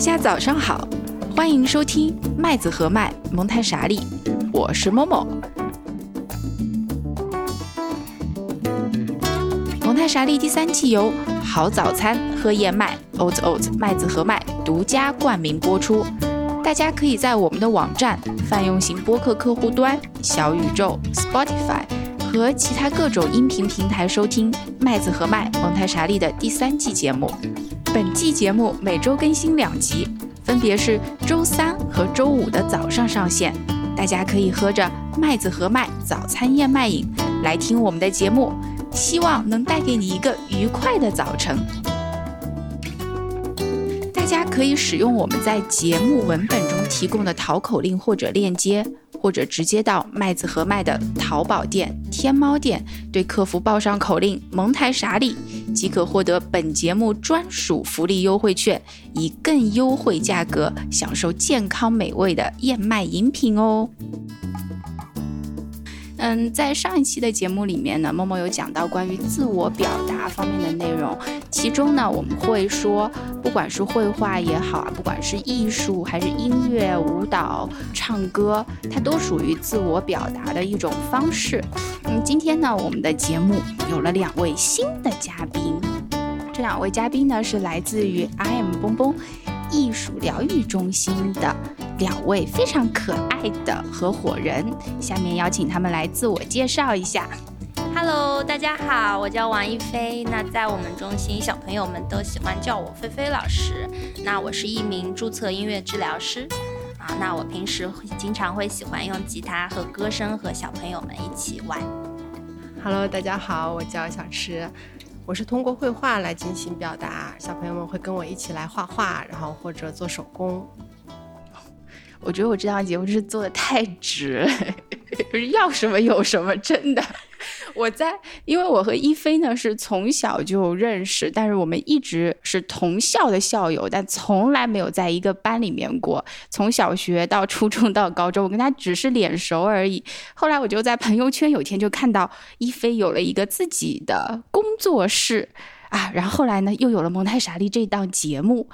大家早上好，欢迎收听麦子和麦蒙太傻利，我是某某。蒙太傻利第三季由好早餐喝燕麦 Oat Oat 麦子和麦独家冠名播出。大家可以在我们的网站、泛用型播客客户端、小宇宙、Spotify 和其他各种音频平台收听麦子和麦蒙太傻利的第三季节目。本季节目每周更新两集，分别是周三和周五的早上上线。大家可以喝着麦子和麦早餐燕麦饮来听我们的节目，希望能带给你一个愉快的早晨。大家可以使用我们在节目文本中提供的淘口令或者链接，或者直接到麦子和麦的淘宝店、天猫店，对客服报上口令“蒙台傻利”，即可获得本节目专属福利优惠券，以更优惠价格享受健康美味的燕麦饮品哦。嗯，在上一期的节目里面呢，默默有讲到关于自我表达方面的内容，其中呢，我们会说，不管是绘画也好啊，不管是艺术还是音乐、舞蹈、唱歌，它都属于自我表达的一种方式。嗯，今天呢，我们的节目有了两位新的嘉宾，这两位嘉宾呢是来自于 I am 蹦蹦艺术疗愈中心的。两位非常可爱的合伙人，下面邀请他们来自我介绍一下。Hello，大家好，我叫王一菲。那在我们中心，小朋友们都喜欢叫我菲菲老师。那我是一名注册音乐治疗师。啊，那我平时会经常会喜欢用吉他和歌声和小朋友们一起玩。Hello，大家好，我叫小池，我是通过绘画来进行表达，小朋友们会跟我一起来画画，然后或者做手工。我觉得我这档节目就是做的太直，就是要什么有什么，真的。我在，因为我和一菲呢是从小就认识，但是我们一直是同校的校友，但从来没有在一个班里面过。从小学到初中到高中，我跟他只是脸熟而已。后来我就在朋友圈有天就看到一菲有了一个自己的工作室啊，然后后来呢又有了蒙太傻利这档节目。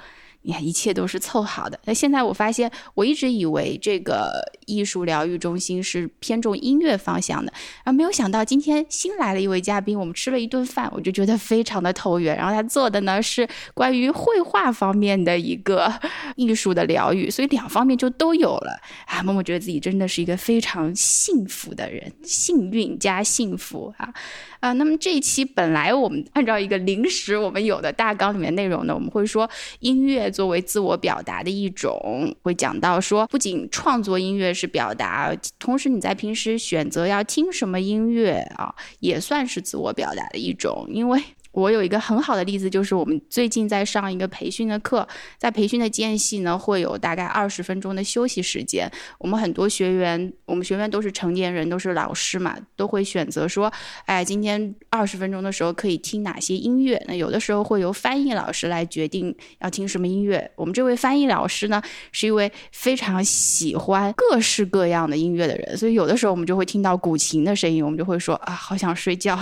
你看，一切都是凑好的。那现在我发现，我一直以为这个艺术疗愈中心是偏重音乐方向的，然后没有想到今天新来了一位嘉宾，我们吃了一顿饭，我就觉得非常的投缘。然后他做的呢是关于绘画方面的一个艺术的疗愈，所以两方面就都有了啊。默默觉得自己真的是一个非常幸福的人，幸运加幸福啊啊！那么这一期本来我们按照一个临时我们有的大纲里面内容呢，我们会说音乐。作为自我表达的一种，会讲到说，不仅创作音乐是表达，同时你在平时选择要听什么音乐啊，也算是自我表达的一种，因为。我有一个很好的例子，就是我们最近在上一个培训的课，在培训的间隙呢，会有大概二十分钟的休息时间。我们很多学员，我们学员都是成年人，都是老师嘛，都会选择说，哎，今天二十分钟的时候可以听哪些音乐？那有的时候会由翻译老师来决定要听什么音乐。我们这位翻译老师呢，是一位非常喜欢各式各样的音乐的人，所以有的时候我们就会听到古琴的声音，我们就会说啊，好想睡觉。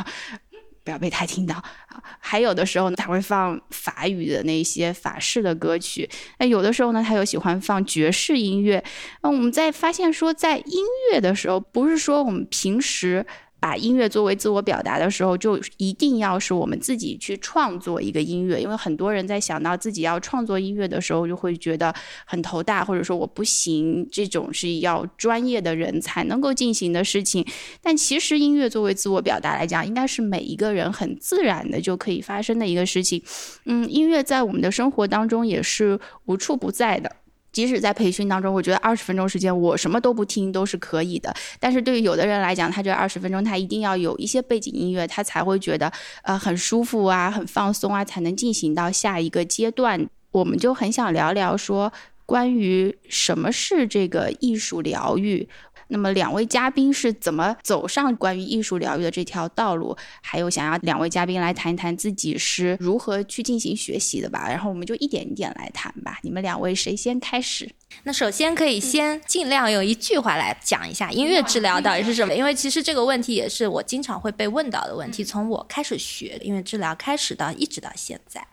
不要被他听到啊！还有的时候呢，他会放法语的那些法式的歌曲。那有的时候呢，他又喜欢放爵士音乐。那我们在发现说，在音乐的时候，不是说我们平时把音乐作为自我表达的时候，就一定要是我们自己去创作一个音乐。因为很多人在想到自己要创作音乐的时候，就会觉得很头大，或者说我不行，这种是要专业的人才能够进行的事情。但其实音乐作为自我表达来讲，应该是每一个人很自然的就可以发生的一个事情。嗯，音乐在我们的生活当中也是无处不在的。即使在培训当中，我觉得二十分钟时间我什么都不听都是可以的。但是对于有的人来讲，他觉得二十分钟他一定要有一些背景音乐，他才会觉得呃很舒服啊，很放松啊，才能进行到下一个阶段。我们就很想聊聊说关于什么是这个艺术疗愈。那么两位嘉宾是怎么走上关于艺术疗愈的这条道路？还有想要两位嘉宾来谈一谈自己是如何去进行学习的吧。然后我们就一点一点来谈吧。你们两位谁先开始？那首先可以先尽量用一句话来讲一下音乐治疗到底是什么，因为其实这个问题也是我经常会被问到的问题。从我开始学音乐治疗开始到一直到现在，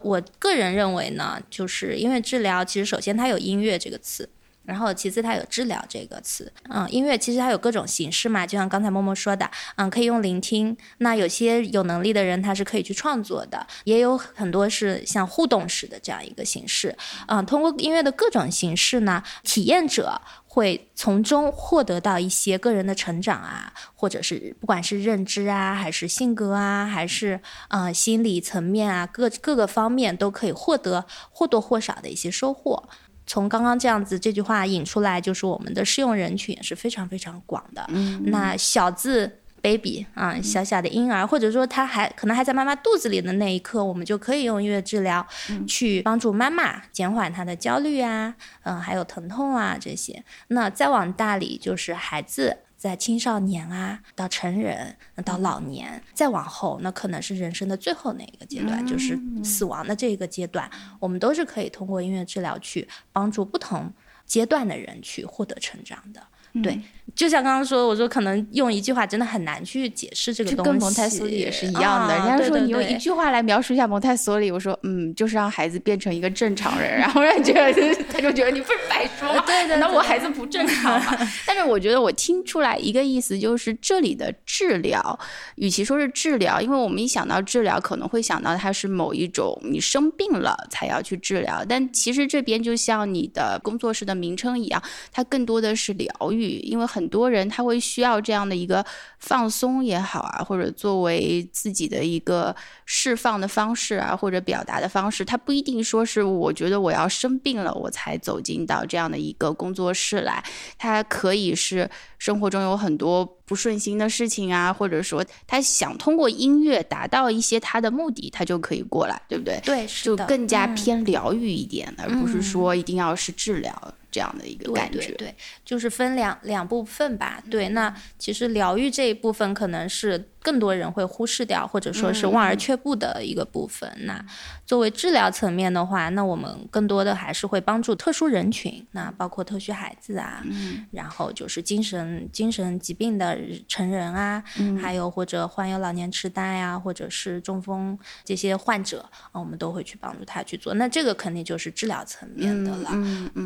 我个人认为呢，就是音乐治疗其实首先它有音乐这个词。然后，其次它有治疗这个词，嗯，音乐其实它有各种形式嘛，就像刚才默默说的，嗯，可以用聆听，那有些有能力的人他是可以去创作的，也有很多是像互动式的这样一个形式，嗯，通过音乐的各种形式呢，体验者会从中获得到一些个人的成长啊，或者是不管是认知啊，还是性格啊，还是嗯心理层面啊，各各个方面都可以获得或多或少的一些收获。从刚刚这样子这句话引出来，就是我们的适用人群也是非常非常广的。嗯，那小字 baby 啊，小小的婴儿，或者说他还可能还在妈妈肚子里的那一刻，我们就可以用音乐治疗去帮助妈妈减缓她的焦虑啊，嗯，还有疼痛啊这些。那再往大里就是孩子。在青少年啊，到成人，到老年，再往后，那可能是人生的最后那一个阶段，就是死亡的这个阶段，我们都是可以通过音乐治疗去帮助不同阶段的人去获得成长的。对，就像刚刚说，我说可能用一句话真的很难去解释这个东西，跟蒙台梭利也是一样的。人家说你用一句话来描述一下蒙台梭利，我说嗯，就是让孩子变成一个正常人，然后让觉得 他就觉得你不是白说吗？对对，那我孩子不正常吗？但是我觉得我听出来一个意思，就是这里的治疗，与其说是治疗，因为我们一想到治疗，可能会想到它是某一种你生病了才要去治疗，但其实这边就像你的工作室的名称一样，它更多的是疗愈。因为很多人他会需要这样的一个放松也好啊，或者作为自己的一个释放的方式啊，或者表达的方式，他不一定说是我觉得我要生病了我才走进到这样的一个工作室来，他可以是生活中有很多不顺心的事情啊，或者说他想通过音乐达到一些他的目的，他就可以过来，对不对？对，就更加偏疗愈一点，而不是说一定要是治疗。这样的一个感觉，对，就是分两两部分吧。对，那其实疗愈这一部分可能是。更多人会忽视掉，或者说是望而却步的一个部分。那作为治疗层面的话，那我们更多的还是会帮助特殊人群，那包括特需孩子啊，然后就是精神精神疾病的成人啊，还有或者患有老年痴呆呀，或者是中风这些患者啊，我们都会去帮助他去做。那这个肯定就是治疗层面的了。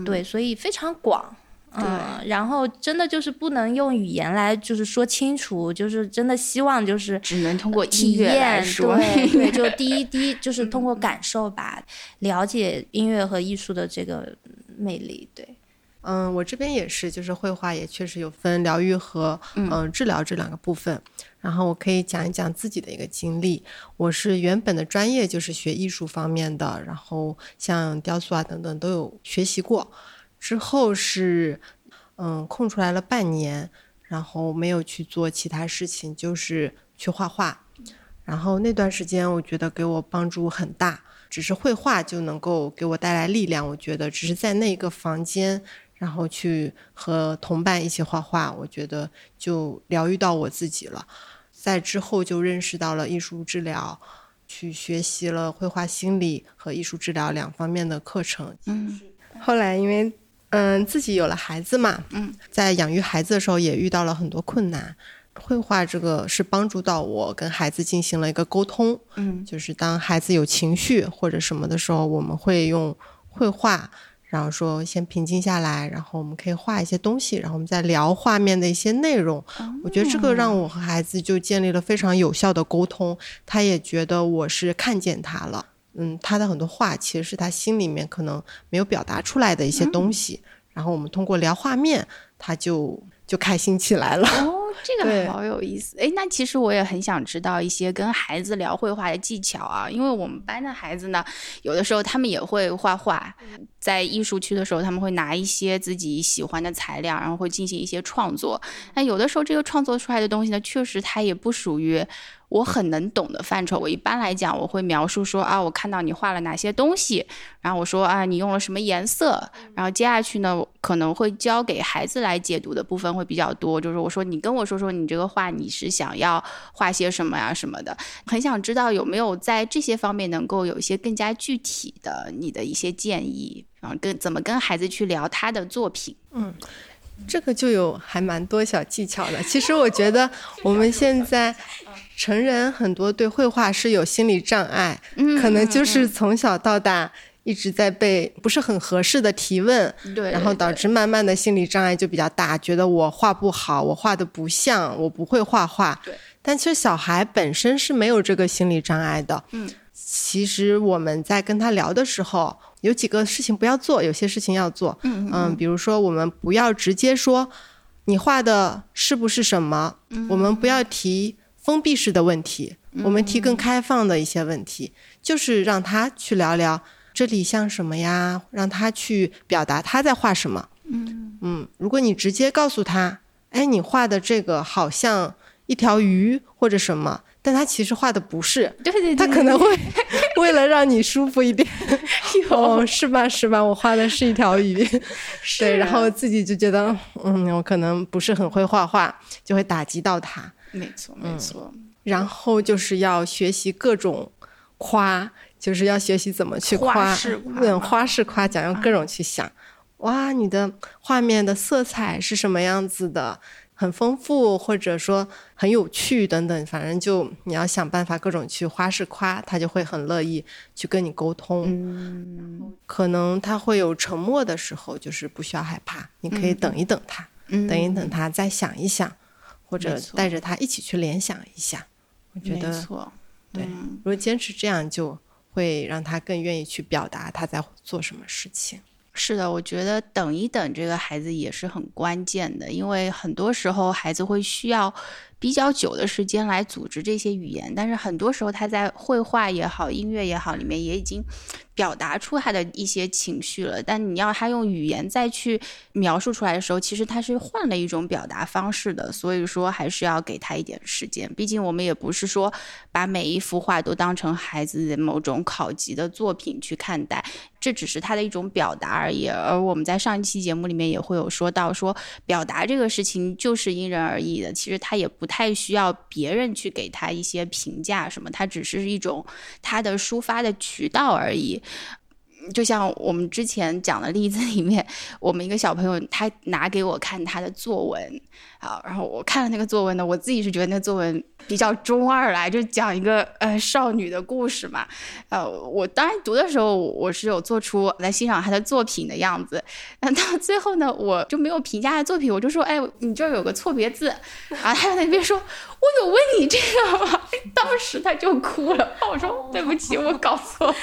对，所以非常广。嗯，然后真的就是不能用语言来就是说清楚，就是真的希望就是只能通过体验，对对，就第一第一就是通过感受吧，了解音乐和艺术的这个魅力。对，嗯，我这边也是，就是绘画也确实有分疗愈和嗯治疗这两个部分。然后我可以讲一讲自己的一个经历，我是原本的专业就是学艺术方面的，然后像雕塑啊等等都有学习过。之后是，嗯，空出来了半年，然后没有去做其他事情，就是去画画。然后那段时间，我觉得给我帮助很大，只是绘画就能够给我带来力量。我觉得只是在那个房间，然后去和同伴一起画画，我觉得就疗愈到我自己了。在之后就认识到了艺术治疗，去学习了绘画心理和艺术治疗两方面的课程。嗯，后来因为。嗯，自己有了孩子嘛，嗯，在养育孩子的时候也遇到了很多困难。绘画这个是帮助到我跟孩子进行了一个沟通，嗯，就是当孩子有情绪或者什么的时候，我们会用绘画，然后说先平静下来，然后我们可以画一些东西，然后我们再聊画面的一些内容。我觉得这个让我和孩子就建立了非常有效的沟通，他也觉得我是看见他了。嗯，他的很多话其实是他心里面可能没有表达出来的一些东西，然后我们通过聊画面，他就就开心起来了。哦，这个好有意思。哎，那其实我也很想知道一些跟孩子聊绘画的技巧啊，因为我们班的孩子呢，有的时候他们也会画画，在艺术区的时候，他们会拿一些自己喜欢的材料，然后会进行一些创作。那有的时候这个创作出来的东西呢，确实它也不属于。我很能懂的范畴。我一般来讲，我会描述说啊，我看到你画了哪些东西，然后我说啊，你用了什么颜色，然后接下去呢，可能会交给孩子来解读的部分会比较多。就是我说，你跟我说说你这个画你是想要画些什么呀什么的，很想知道有没有在这些方面能够有一些更加具体的你的一些建议，然后跟怎么跟孩子去聊他的作品。嗯。这个就有还蛮多小技巧的。其实我觉得我们现在成人很多对绘画是有心理障碍，可能就是从小到大一直在被不是很合适的提问，对，然后导致慢慢的心理障碍就比较大，觉得我画不好，我画的不像，我不会画画。对，但其实小孩本身是没有这个心理障碍的。嗯，其实我们在跟他聊的时候。有几个事情不要做，有些事情要做。嗯嗯，比如说我们不要直接说你画的是不是什么，我们不要提封闭式的问题，我们提更开放的一些问题，就是让他去聊聊这里像什么呀，让他去表达他在画什么。嗯嗯，如果你直接告诉他，哎，你画的这个好像一条鱼或者什么。但他其实画的不是，对对对，他可能会 为了让你舒服一点，哦，是吧是吧？我画的是一条鱼，对，然后自己就觉得，嗯，我可能不是很会画画，就会打击到他。没错没错。然后就是要学习各种夸，就是要学习怎么去夸，用花式夸奖，用各种去想，哇，你的画面的色彩是什么样子的？很丰富，或者说很有趣等等，反正就你要想办法各种去花式夸，他就会很乐意去跟你沟通。嗯，可能他会有沉默的时候，就是不需要害怕，你可以等一等他，等一等他再想一想，或者带着他一起去联想一下。我觉得，对，如果坚持这样，就会让他更愿意去表达他在做什么事情。是的，我觉得等一等这个孩子也是很关键的，因为很多时候孩子会需要比较久的时间来组织这些语言，但是很多时候他在绘画也好、音乐也好里面也已经。表达出他的一些情绪了，但你要他用语言再去描述出来的时候，其实他是换了一种表达方式的。所以说，还是要给他一点时间。毕竟我们也不是说把每一幅画都当成孩子的某种考级的作品去看待，这只是他的一种表达而已。而我们在上一期节目里面也会有说到，说表达这个事情就是因人而异的。其实他也不太需要别人去给他一些评价什么，他只是一种他的抒发的渠道而已。就像我们之前讲的例子里面，我们一个小朋友他拿给我看他的作文啊，然后我看了那个作文呢，我自己是觉得那作文比较中二来，就讲一个呃少女的故事嘛。呃，我当然读的时候我是有做出来欣赏他的作品的样子，但到最后呢，我就没有评价他的作品，我就说，哎，你这有个错别字啊，他在那边说。我有问你这个吗？当时他就哭了。我说对不起，我搞错了。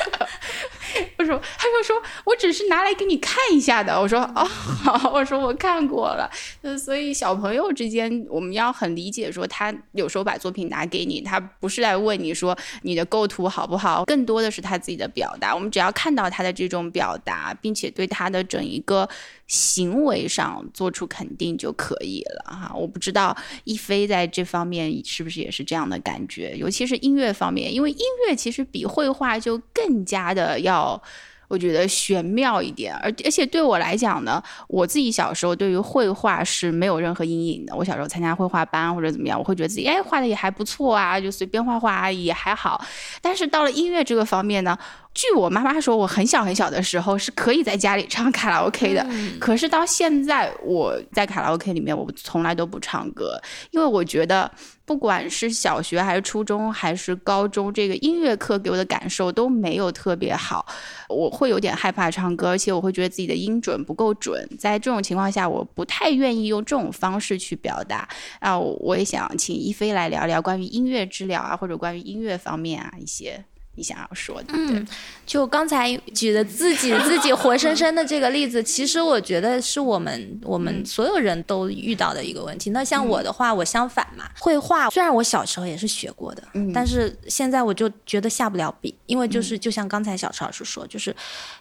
我说，他就说我只是拿来给你看一下的。我说哦好，我说我看过了。所以小朋友之间，我们要很理解，说他有时候把作品拿给你，他不是来问你说你的构图好不好，更多的是他自己的表达。我们只要看到他的这种表达，并且对他的整一个。行为上做出肯定就可以了哈，我不知道一飞在这方面是不是也是这样的感觉，尤其是音乐方面，因为音乐其实比绘画就更加的要。我觉得玄妙一点，而而且对我来讲呢，我自己小时候对于绘画是没有任何阴影的。我小时候参加绘画班或者怎么样，我会觉得自己哎画的也还不错啊，就随便画画也还好。但是到了音乐这个方面呢，据我妈妈说，我很小很小的时候是可以在家里唱卡拉 OK 的，可是到现在我在卡拉 OK 里面，我从来都不唱歌，因为我觉得。不管是小学还是初中还是高中，这个音乐课给我的感受都没有特别好，我会有点害怕唱歌，而且我会觉得自己的音准不够准。在这种情况下，我不太愿意用这种方式去表达。啊，我也想请一菲来聊聊关于音乐治疗啊，或者关于音乐方面啊一些。你想要说的？嗯，就刚才举的自己 自己活生生的这个例子，其实我觉得是我们我们所有人都遇到的一个问题。那像我的话，我相反嘛，绘画虽然我小时候也是学过的，但是现在我就觉得下不了笔，因为就是就像刚才小超老师说，就是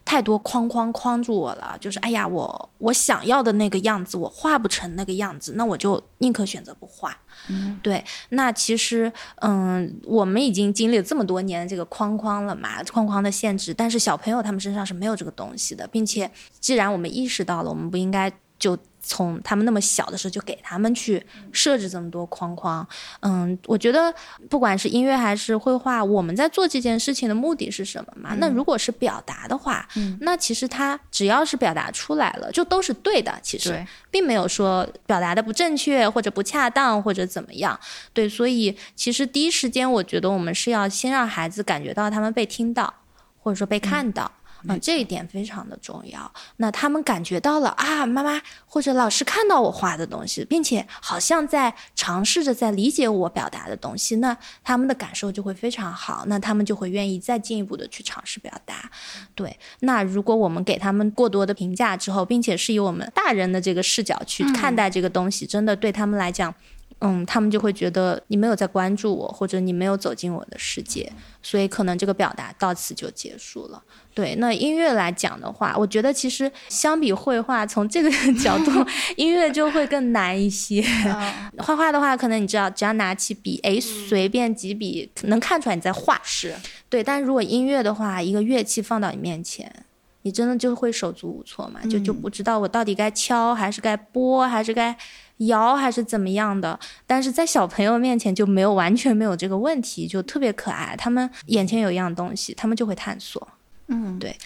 太多框框框住我了，就是哎呀，我我想要的那个样子，我画不成那个样子，那我就宁可选择不画。嗯，对，那其实，嗯，我们已经经历了这么多年这个框框框了嘛，框框的限制，但是小朋友他们身上是没有这个东西的，并且，既然我们意识到了，我们不应该就。从他们那么小的时候就给他们去设置这么多框框，嗯，我觉得不管是音乐还是绘画，我们在做这件事情的目的是什么嘛？那如果是表达的话，那其实他只要是表达出来了，就都是对的。其实并没有说表达的不正确或者不恰当或者怎么样。对，所以其实第一时间，我觉得我们是要先让孩子感觉到他们被听到，或者说被看到。啊，这一点非常的重要。那他们感觉到了啊，妈妈或者老师看到我画的东西，并且好像在尝试着在理解我表达的东西，那他们的感受就会非常好。那他们就会愿意再进一步的去尝试表达。对，那如果我们给他们过多的评价之后，并且是以我们大人的这个视角去看待这个东西，真的对他们来讲。嗯，他们就会觉得你没有在关注我，或者你没有走进我的世界，所以可能这个表达到此就结束了。对，那音乐来讲的话，我觉得其实相比绘画，从这个 角度，音乐就会更难一些。画画的话，可能你知道，只要拿起笔，哎，随便几笔，能看出来你在画。是对，但如果音乐的话，一个乐器放到你面前，你真的就会手足无措嘛，就就不知道我到底该敲还是该拨还是该。摇还是怎么样的，但是在小朋友面前就没有完全没有这个问题，就特别可爱。他们眼前有一样东西，他们就会探索。嗯，对。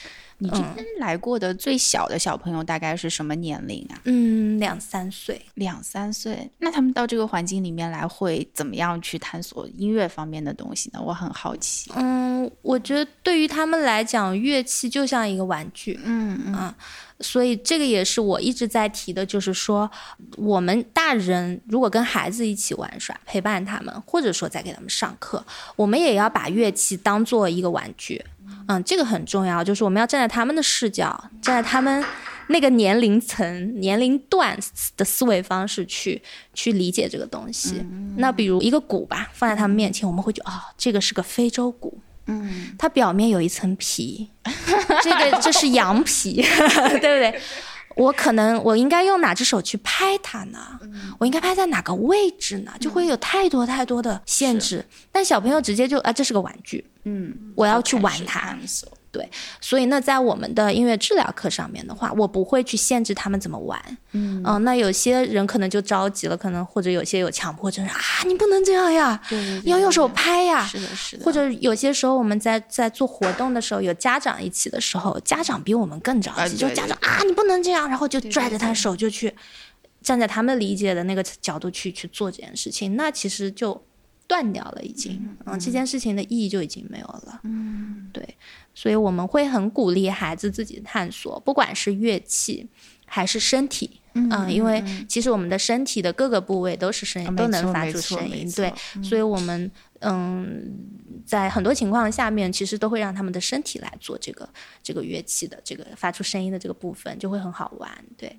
你这边来过的最小的小朋友大概是什么年龄啊？嗯，两三岁。两三岁，那他们到这个环境里面来会怎么样去探索音乐方面的东西呢？我很好奇。嗯，我觉得对于他们来讲，乐器就像一个玩具。嗯嗯。所以这个也是我一直在提的，就是说，我们大人如果跟孩子一起玩耍，陪伴他们，或者说在给他们上课，我们也要把乐器当做一个玩具。嗯，这个很重要，就是我们要站在他们的视角，站在他们那个年龄层、年龄段的思维方式去去理解这个东西。那比如一个鼓吧，放在他们面前，我们会觉得哦，这个是个非洲鼓。嗯，它表面有一层皮，这个这是羊皮，对不对？我可能我应该用哪只手去拍它呢？我应该拍在哪个位置呢？就会有太多太多的限制。但小朋友直接就啊，这是个玩具，嗯，我要去玩它。对，所以那在我们的音乐治疗课上面的话，我不会去限制他们怎么玩。嗯，那有些人可能就着急了，可能或者有些有强迫症啊，你不能这样呀，你要用手拍呀。是的，是的。或者有些时候我们在在做活动的时候，有家长一起的时候，家长比我们更着急，就家长啊，你不能这样，然后就拽着他手就去站在他们理解的那个角度去去做这件事情，那其实就断掉了，已经，嗯，这件事情的意义就已经没有了。嗯，对。所以我们会很鼓励孩子自己探索，不管是乐器还是身体，嗯，因为其实我们的身体的各个部位都是声音，都能发出声音，对。所以我们嗯，在很多情况下面，其实都会让他们的身体来做这个这个乐器的这个发出声音的这个部分，就会很好玩，对，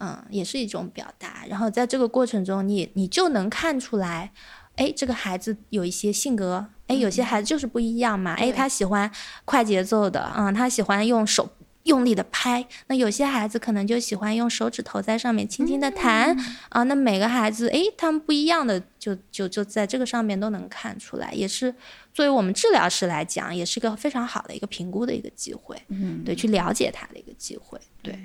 嗯，也是一种表达。然后在这个过程中，你你就能看出来。哎，这个孩子有一些性格，哎，有些孩子就是不一样嘛。哎，他喜欢快节奏的，嗯，他喜欢用手用力的拍。那有些孩子可能就喜欢用手指头在上面轻轻的弹，啊，那每个孩子，哎，他们不一样的，就就就在这个上面都能看出来，也是作为我们治疗师来讲，也是个非常好的一个评估的一个机会，嗯，对，去了解他的一个机会，对。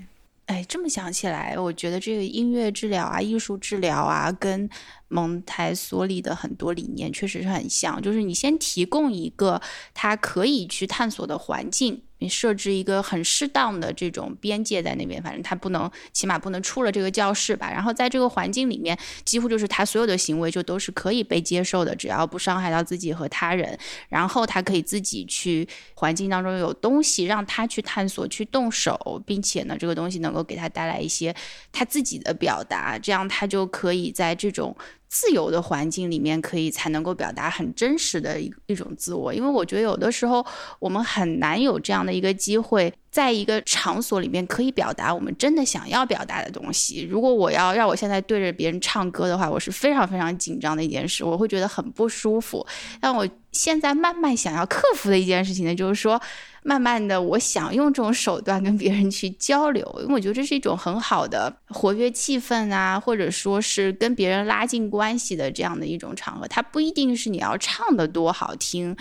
哎，这么想起来，我觉得这个音乐治疗啊、艺术治疗啊，跟蒙台梭利的很多理念确实是很像。就是你先提供一个他可以去探索的环境。设置一个很适当的这种边界在那边，反正他不能，起码不能出了这个教室吧。然后在这个环境里面，几乎就是他所有的行为就都是可以被接受的，只要不伤害到自己和他人。然后他可以自己去环境当中有东西让他去探索、去动手，并且呢，这个东西能够给他带来一些他自己的表达，这样他就可以在这种。自由的环境里面，可以才能够表达很真实的一一种自我。因为我觉得有的时候我们很难有这样的一个机会，在一个场所里面可以表达我们真的想要表达的东西。如果我要让我现在对着别人唱歌的话，我是非常非常紧张的一件事，我会觉得很不舒服。但我现在慢慢想要克服的一件事情呢，就是说。慢慢的，我想用这种手段跟别人去交流，因为我觉得这是一种很好的活跃气氛啊，或者说是跟别人拉近关系的这样的一种场合。它不一定是你要唱的多好听，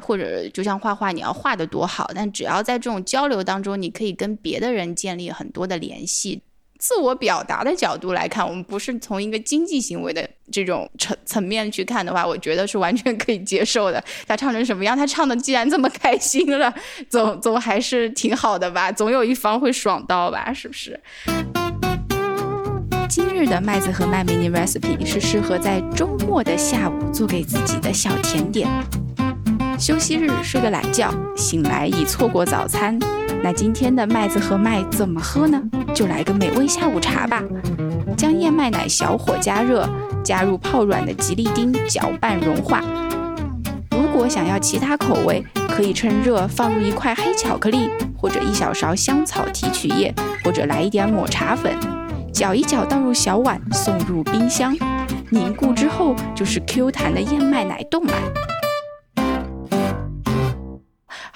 或者就像画画你要画的多好，但只要在这种交流当中，你可以跟别的人建立很多的联系。自我表达的角度来看，我们不是从一个经济行为的这种层层面去看的话，我觉得是完全可以接受的。他唱成什么样，他唱的既然这么开心了，总总还是挺好的吧，总有一方会爽到吧，是不是？今日的麦子和麦 mini recipe 是适合在周末的下午做给自己的小甜点。休息日睡个懒觉，醒来已错过早餐。那今天的麦子和麦怎么喝呢？就来个美味下午茶吧。将燕麦奶小火加热，加入泡软的吉利丁，搅拌融化。如果想要其他口味，可以趁热放入一块黑巧克力，或者一小勺香草提取液，或者来一点抹茶粉。搅一搅，倒入小碗，送入冰箱。凝固之后，就是 Q 弹的燕麦奶冻了。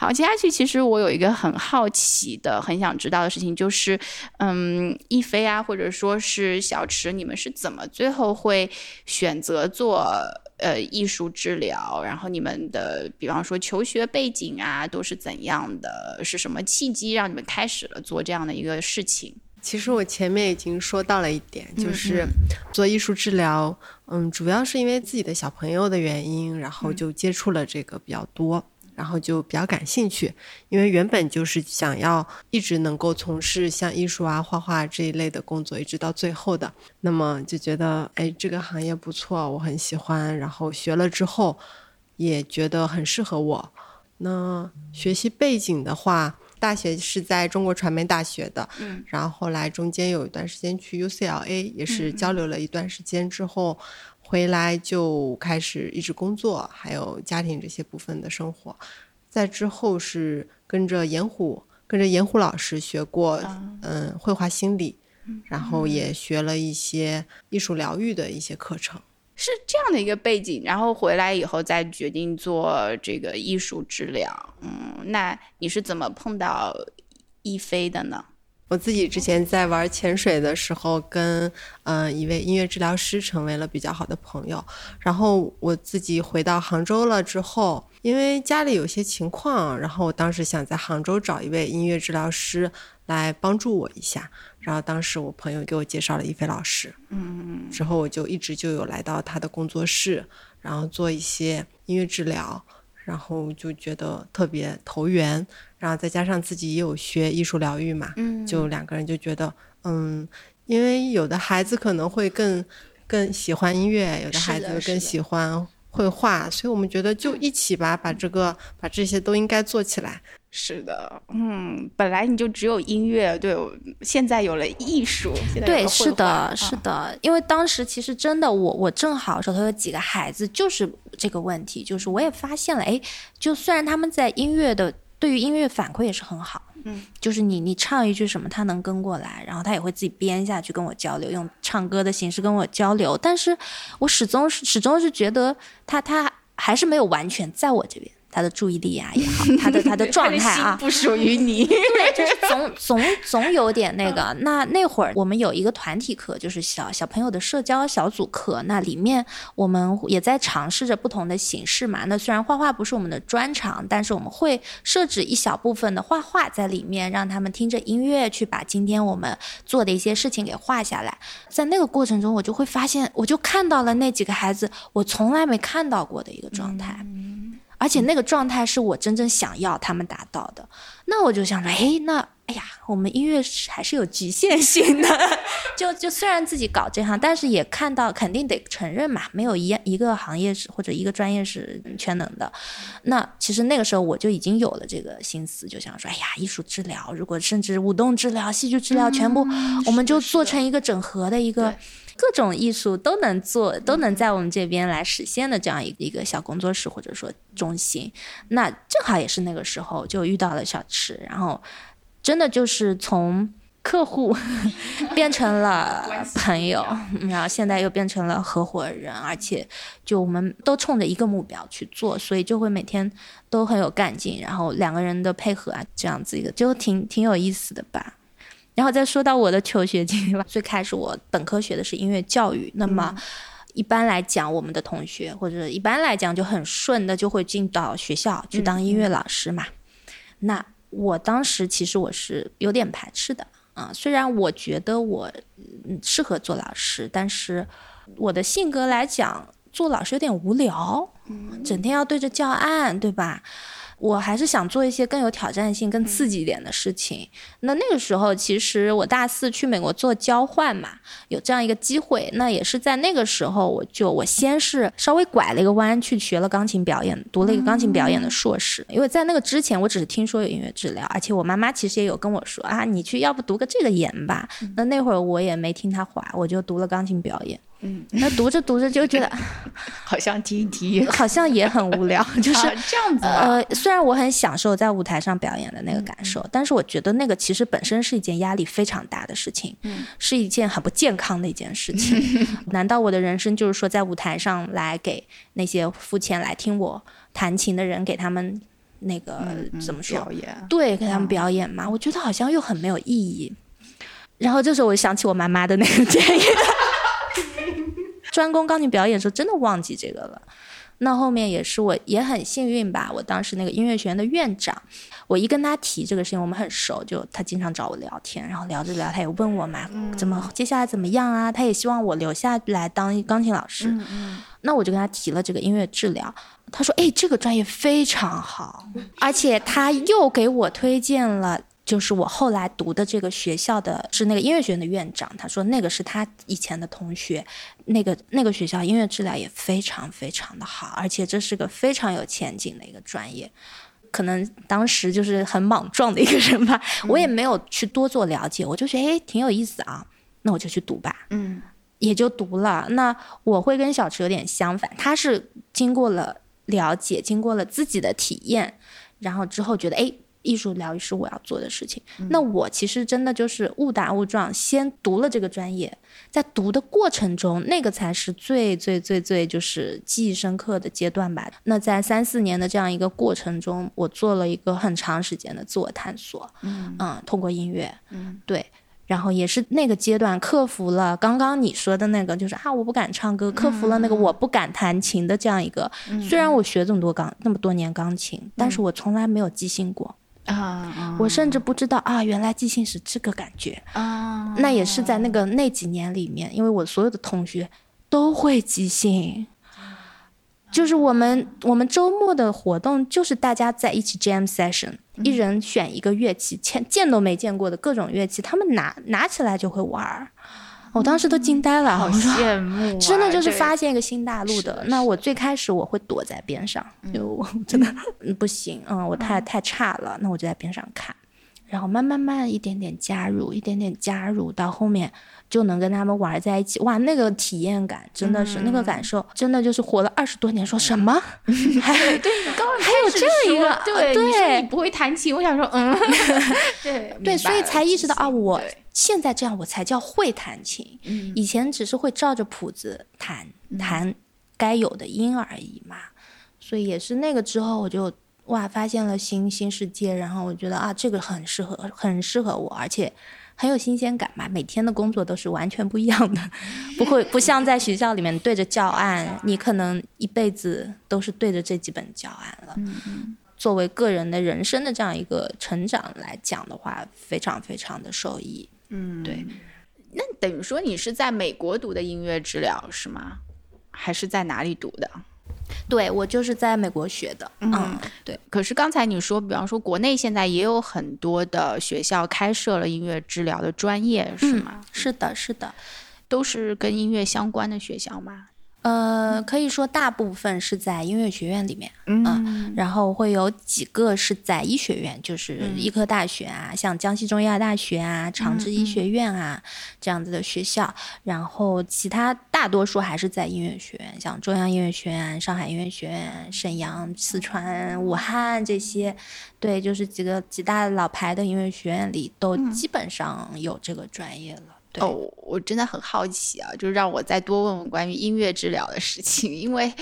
好，接下去其实我有一个很好奇的、很想知道的事情，就是，嗯，一飞啊，或者说是小池，你们是怎么最后会选择做呃艺术治疗？然后你们的，比方说求学背景啊，都是怎样的？是什么契机让你们开始了做这样的一个事情？其实我前面已经说到了一点，就是做艺术治疗，嗯，主要是因为自己的小朋友的原因，然后就接触了这个比较多。然后就比较感兴趣，因为原本就是想要一直能够从事像艺术啊、画画这一类的工作，一直到最后的。那么就觉得，哎，这个行业不错，我很喜欢。然后学了之后，也觉得很适合我。那学习背景的话，大学是在中国传媒大学的，嗯，然后后来中间有一段时间去 UCLA，也是交流了一段时间之后。回来就开始一直工作，还有家庭这些部分的生活。在之后是跟着严虎，跟着严虎老师学过，嗯，绘画心理，然后也学了一些艺术疗愈的一些课程。是这样的一个背景，然后回来以后再决定做这个艺术治疗。嗯，那你是怎么碰到一飞的呢？我自己之前在玩潜水的时候，跟嗯一位音乐治疗师成为了比较好的朋友。然后我自己回到杭州了之后，因为家里有些情况，然后我当时想在杭州找一位音乐治疗师来帮助我一下。然后当时我朋友给我介绍了一菲老师，嗯，之后我就一直就有来到他的工作室，然后做一些音乐治疗。然后就觉得特别投缘，然后再加上自己也有学艺术疗愈嘛，嗯，就两个人就觉得，嗯，因为有的孩子可能会更更喜欢音乐，有的孩子更喜欢绘画，所以我们觉得就一起吧，把这个把这些都应该做起来。是的，嗯，本来你就只有音乐，对，现在有了艺术，对，是的，是的，因为当时其实真的，我我正好手头有几个孩子，就是这个问题，就是我也发现了，哎，就虽然他们在音乐的对于音乐反馈也是很好，嗯，就是你你唱一句什么，他能跟过来，然后他也会自己编下去跟我交流，用唱歌的形式跟我交流，但是我始终始终是觉得他他还是没有完全在我这边。他的注意力啊也好，他的 他的状态啊不属于你，对，就是总总总有点那个。那那会儿我们有一个团体课，就是小小朋友的社交小组课，那里面我们也在尝试着不同的形式嘛。那虽然画画不是我们的专长，但是我们会设置一小部分的画画在里面，让他们听着音乐去把今天我们做的一些事情给画下来。在那个过程中，我就会发现，我就看到了那几个孩子我从来没看到过的一个状态。而且那个状态是我真正想要他们达到的，那我就想着，哎，那哎呀，我们音乐还是有局限性的。就就虽然自己搞这行，但是也看到肯定得承认嘛，没有一一个行业是或者一个专业是全能的。那其实那个时候我就已经有了这个心思，就想说，哎呀，艺术治疗，如果甚至舞动治疗、戏剧治疗，全部我们就做成一个整合的一个。各种艺术都能做，都能在我们这边来实现的这样一一个小工作室或者说中心。那正好也是那个时候就遇到了小池，然后真的就是从。客户 变成了朋友，然后现在又变成了合伙人，而且就我们都冲着一个目标去做，所以就会每天都很有干劲，然后两个人的配合啊，这样子一个就挺挺有意思的吧。然后再说到我的求学经历吧，最开始我本科学的是音乐教育，那么一般来讲，我们的同学或者一般来讲就很顺的就会进到学校去当音乐老师嘛。那我当时其实我是有点排斥的。啊，虽然我觉得我适合做老师，但是我的性格来讲，做老师有点无聊，整天要对着教案，对吧？我还是想做一些更有挑战性、更刺激一点的事情。那那个时候，其实我大四去美国做交换嘛，有这样一个机会。那也是在那个时候，我就我先是稍微拐了一个弯，去学了钢琴表演，读了一个钢琴表演的硕士。因为在那个之前，我只是听说有音乐治疗，而且我妈妈其实也有跟我说啊，你去要不读个这个研吧。那那会儿我也没听她话，我就读了钢琴表演。嗯，那读着读着就觉得，好像听一听，好像也很无聊，就是这样子。呃，虽然我很享受在舞台上表演的那个感受，但是我觉得那个其实本身是一件压力非常大的事情，是一件很不健康的一件事情。难道我的人生就是说在舞台上来给那些付钱来听我弹琴的人给他们那个怎么说？表演？对，给他们表演吗？我觉得好像又很没有意义。然后这时候我想起我妈妈的那个建议。专攻钢琴表演的时候，真的忘记这个了。那后面也是我也很幸运吧。我当时那个音乐学院的院长，我一跟他提这个事情，我们很熟，就他经常找我聊天，然后聊着聊，他也问我嘛，怎么接下来怎么样啊？他也希望我留下来当钢琴老师。那我就跟他提了这个音乐治疗，他说：“哎，这个专业非常好，而且他又给我推荐了。”就是我后来读的这个学校的是那个音乐学院的院长，他说那个是他以前的同学，那个那个学校音乐治疗也非常非常的好，而且这是个非常有前景的一个专业。可能当时就是很莽撞的一个人吧，我也没有去多做了解，我就觉得哎挺有意思啊，那我就去读吧，嗯，也就读了。那我会跟小池有点相反，他是经过了了解，经过了自己的体验，然后之后觉得哎。艺术疗愈是我要做的事情。那我其实真的就是误打误撞，先读了这个专业，在读的过程中，那个才是最最最最就是记忆深刻的阶段吧。那在三四年的这样一个过程中，我做了一个很长时间的自我探索。嗯嗯，通过音乐，嗯，对，然后也是那个阶段克服了刚刚你说的那个，就是啊，我不敢唱歌，克服了那个我不敢弹琴的这样一个。虽然我学这么多钢那么多年钢琴，但是我从来没有即兴过。啊，我甚至不知道啊，原来即兴是这个感觉啊。那也是在那个那几年里面，因为我所有的同学都会即兴，就是我们我们周末的活动就是大家在一起 jam session，一人选一个乐器，见见都没见过的各种乐器，他们拿拿起来就会玩儿。我当时都惊呆了，好羡慕，真的就是发现一个新大陆的。那我最开始我会躲在边上，因为 我真的不行，嗯，我太太差了，那我就在边上看，然后慢慢慢一点点加入，一点点加入到后面。就能跟他们玩在一起，哇，那个体验感真的是那个感受，真的就是活了二十多年。说什么？还对，刚还有这样一个对，对，你不会弹琴，我想说，嗯，对对，所以才意识到啊，我现在这样我才叫会弹琴，以前只是会照着谱子弹弹该有的音而已嘛。所以也是那个之后，我就哇发现了新新世界，然后我觉得啊，这个很适合，很适合我，而且。很有新鲜感嘛，每天的工作都是完全不一样的，不会不像在学校里面对着教案，你可能一辈子都是对着这几本教案了。作为个人的人生的这样一个成长来讲的话，非常非常的受益。嗯，对。那等于说你是在美国读的音乐治疗是吗？还是在哪里读的？对我就是在美国学的，嗯，对。可是刚才你说，比方说国内现在也有很多的学校开设了音乐治疗的专业，是吗？是的，是的，都是跟音乐相关的学校吗？呃，可以说大部分是在音乐学院里面，嗯，然后会有几个是在医学院，就是医科大学啊，像江西中医药大学啊、长治医学院啊这样子的学校，然后其他大多数还是在音乐学院，像中央音乐学院、上海音乐学院、沈阳、四川、武汉这些，对，就是几个几大老牌的音乐学院里都基本上有这个专业了。哦，我真的很好奇啊，就让我再多问问关于音乐治疗的事情，因为，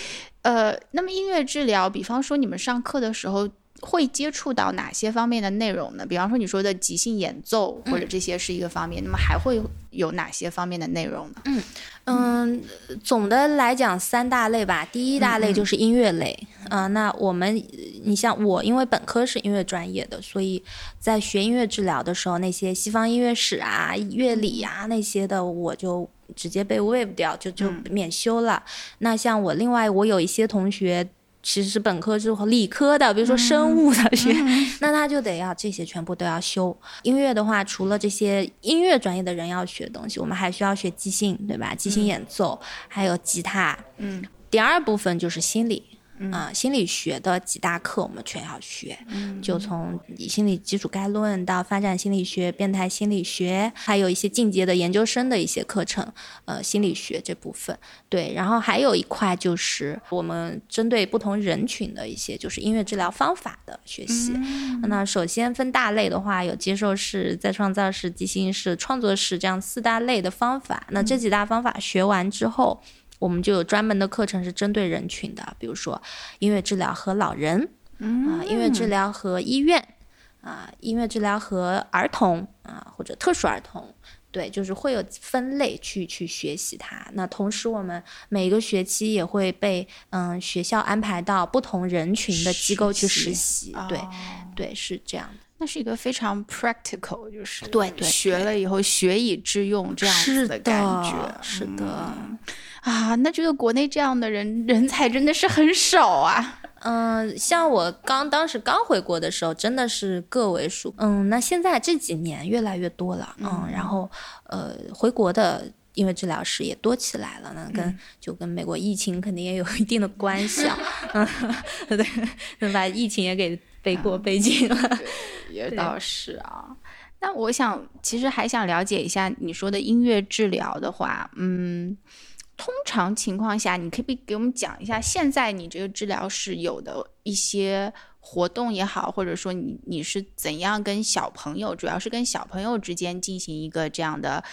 呃，那么音乐治疗，比方说你们上课的时候。会接触到哪些方面的内容呢？比方说你说的即兴演奏或者这些是一个方面，那么还会有哪些方面的内容呢？嗯嗯，总的来讲三大类吧。第一大类就是音乐类啊。那我们，你像我，因为本科是音乐专业的，所以在学音乐治疗的时候，那些西方音乐史啊、乐理啊那些的，我就直接被 waive 掉，就就免修了。那像我另外，我有一些同学。其实是本科之后理科的，比如说生物的学，那他就得要这些全部都要修。音乐的话，除了这些音乐专业的人要学的东西，我们还需要学即兴，对吧？即兴演奏，还有吉他。嗯，第二部分就是心理。啊，心理学的几大课我们全要学，就从心理基础概论到发展心理学、变态心理学，还有一些进阶的研究生的一些课程，呃，心理学这部分。对，然后还有一块就是我们针对不同人群的一些，就是音乐治疗方法的学习。那首先分大类的话，有接受式、再创造式、即兴式、创作式这样四大类的方法。那这几大方法学完之后。我们就有专门的课程是针对人群的，比如说音乐治疗和老人，啊，音乐治疗和医院，啊，音乐治疗和儿童，啊，或者特殊儿童，对，就是会有分类去去学习它。那同时，我们每个学期也会被嗯学校安排到不同人群的机构去实习，对，对，是这样的。那是一个非常 practical，就是对对，学了以后学以致用这样子的感觉，是的。啊，那这个国内这样的人人才真的是很少啊。嗯，像我刚当时刚回国的时候，真的是个位数。嗯，那现在这几年越来越多了。嗯，然后呃，回国的因为治疗师也多起来了。那跟就跟美国疫情肯定也有一定的关系啊。嗯，对，把疫情也给背过背进了。也倒是啊。那我想，其实还想了解一下你说的音乐治疗的话，嗯。通常情况下，你可以给我们讲一下，现在你这个治疗室有的一些活动也好，或者说你你是怎样跟小朋友，主要是跟小朋友之间进行一个这样的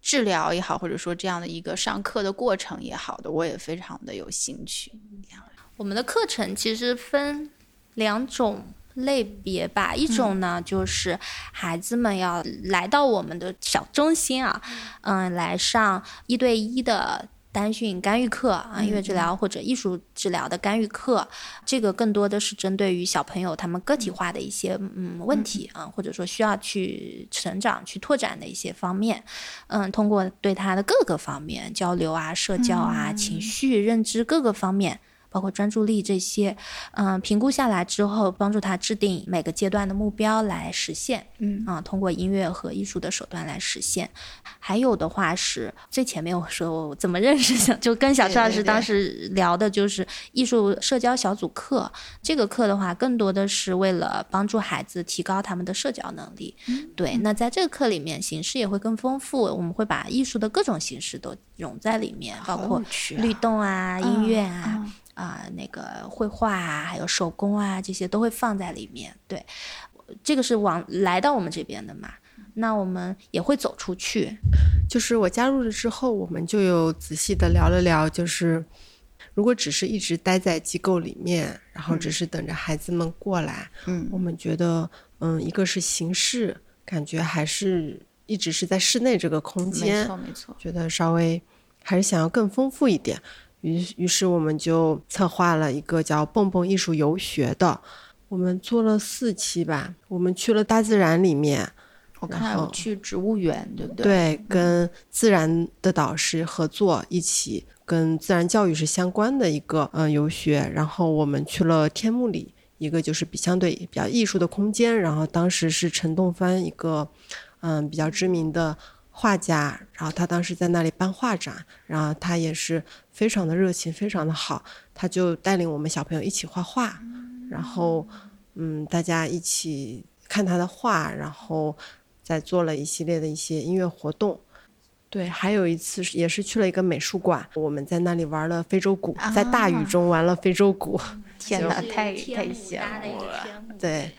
治疗也好，或者说这样的一个上课的过程也好的，我也非常的有兴趣。我们的课程其实分两种类别吧，一种呢就是孩子们要来到我们的小中心啊，嗯，来上一对一的。单训干预课啊，音乐治疗或者艺术治疗的干预课，这个更多的是针对于小朋友他们个体化的一些嗯问题啊，或者说需要去成长、去拓展的一些方面，嗯，通过对他的各个方面交流啊、社交啊、情绪、认知各个方面。包括专注力这些，嗯，评估下来之后，帮助他制定每个阶段的目标来实现，嗯啊，通过音乐和艺术的手段来实现。还有的话是最前面我说我怎么认识小，就跟小崔老师当时聊的就是艺术社交小组课。这个课的话，更多的是为了帮助孩子提高他们的社交能力。对，那在这个课里面，形式也会更丰富，我们会把艺术的各种形式都融在里面，包括律动啊、音乐啊。啊，那个绘画啊，还有手工啊，这些都会放在里面。对，这个是往来到我们这边的嘛，那我们也会走出去。就是我加入了之后，我们就有仔细的聊了聊，就是如果只是一直待在机构里面，然后只是等着孩子们过来，嗯，我们觉得，嗯，一个是形式，感觉还是一直是在室内这个空间，没错没错，觉得稍微还是想要更丰富一点。于于是我们就策划了一个叫“蹦蹦艺术游学”的，我们做了四期吧。我们去了大自然里面，我看有去植物园，对不对？对，跟自然的导师合作，一起跟自然教育是相关的一个嗯游学。然后我们去了天目里，一个就是比相对比较艺术的空间。然后当时是陈栋帆一个嗯比较知名的。画家，然后他当时在那里办画展，然后他也是非常的热情，非常的好，他就带领我们小朋友一起画画，然后嗯，大家一起看他的画，然后再做了一系列的一些音乐活动。对，还有一次也是去了一个美术馆，我们在那里玩了非洲鼓，在大雨中玩了非洲鼓。天哪，太太羡慕了。对，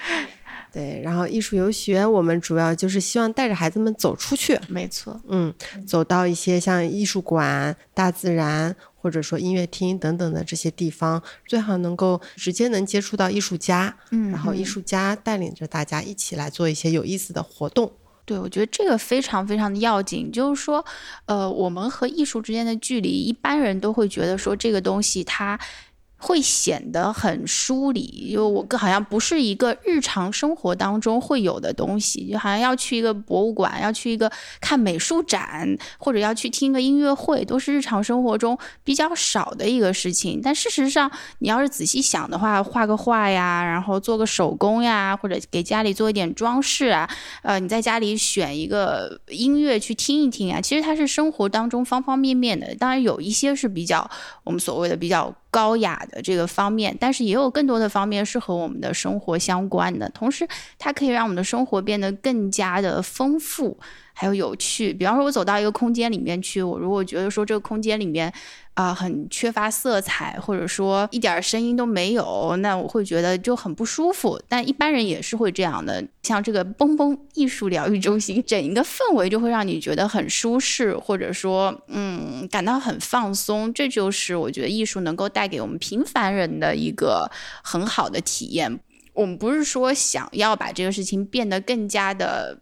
对，然后艺术游学，我们主要就是希望带着孩子们走出去。没错，嗯，走到一些像艺术馆、大自然，或者说音乐厅等等的这些地方，最好能够直接能接触到艺术家。嗯，然后艺术家带领着大家一起来做一些有意思的活动。对，我觉得这个非常非常的要紧，就是说，呃，我们和艺术之间的距离，一般人都会觉得说这个东西它。会显得很疏离，因为我好像不是一个日常生活当中会有的东西，就好像要去一个博物馆，要去一个看美术展，或者要去听个音乐会，都是日常生活中比较少的一个事情。但事实上，你要是仔细想的话，画个画呀，然后做个手工呀，或者给家里做一点装饰啊，呃，你在家里选一个音乐去听一听啊，其实它是生活当中方方面面的。当然有一些是比较我们所谓的比较。高雅的这个方面，但是也有更多的方面是和我们的生活相关的。同时，它可以让我们的生活变得更加的丰富，还有有趣。比方说，我走到一个空间里面去，我如果觉得说这个空间里面。啊，很缺乏色彩，或者说一点声音都没有，那我会觉得就很不舒服。但一般人也是会这样的。像这个蹦蹦艺术疗愈中心，整一个氛围就会让你觉得很舒适，或者说，嗯，感到很放松。这就是我觉得艺术能够带给我们平凡人的一个很好的体验。我们不是说想要把这个事情变得更加的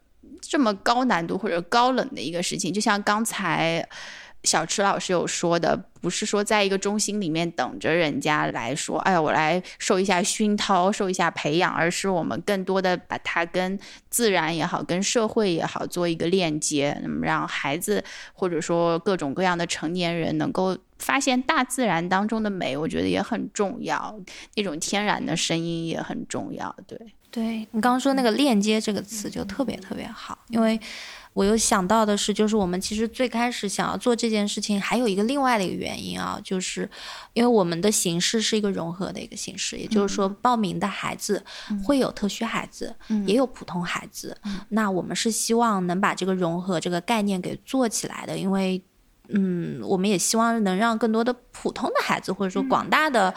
这么高难度或者高冷的一个事情，就像刚才。小池老师有说的，不是说在一个中心里面等着人家来说，哎呀，我来受一下熏陶，受一下培养，而是我们更多的把它跟自然也好，跟社会也好做一个链接，那么让孩子或者说各种各样的成年人能够发现大自然当中的美，我觉得也很重要，那种天然的声音也很重要。对，对你刚刚说那个链接这个词就特别特别好，因为。我又想到的是，就是我们其实最开始想要做这件事情，还有一个另外的一个原因啊，就是因为我们的形式是一个融合的一个形式，也就是说，报名的孩子会有特需孩子，也有普通孩子。那我们是希望能把这个融合这个概念给做起来的，因为，嗯，我们也希望能让更多的普通的孩子，或者说广大的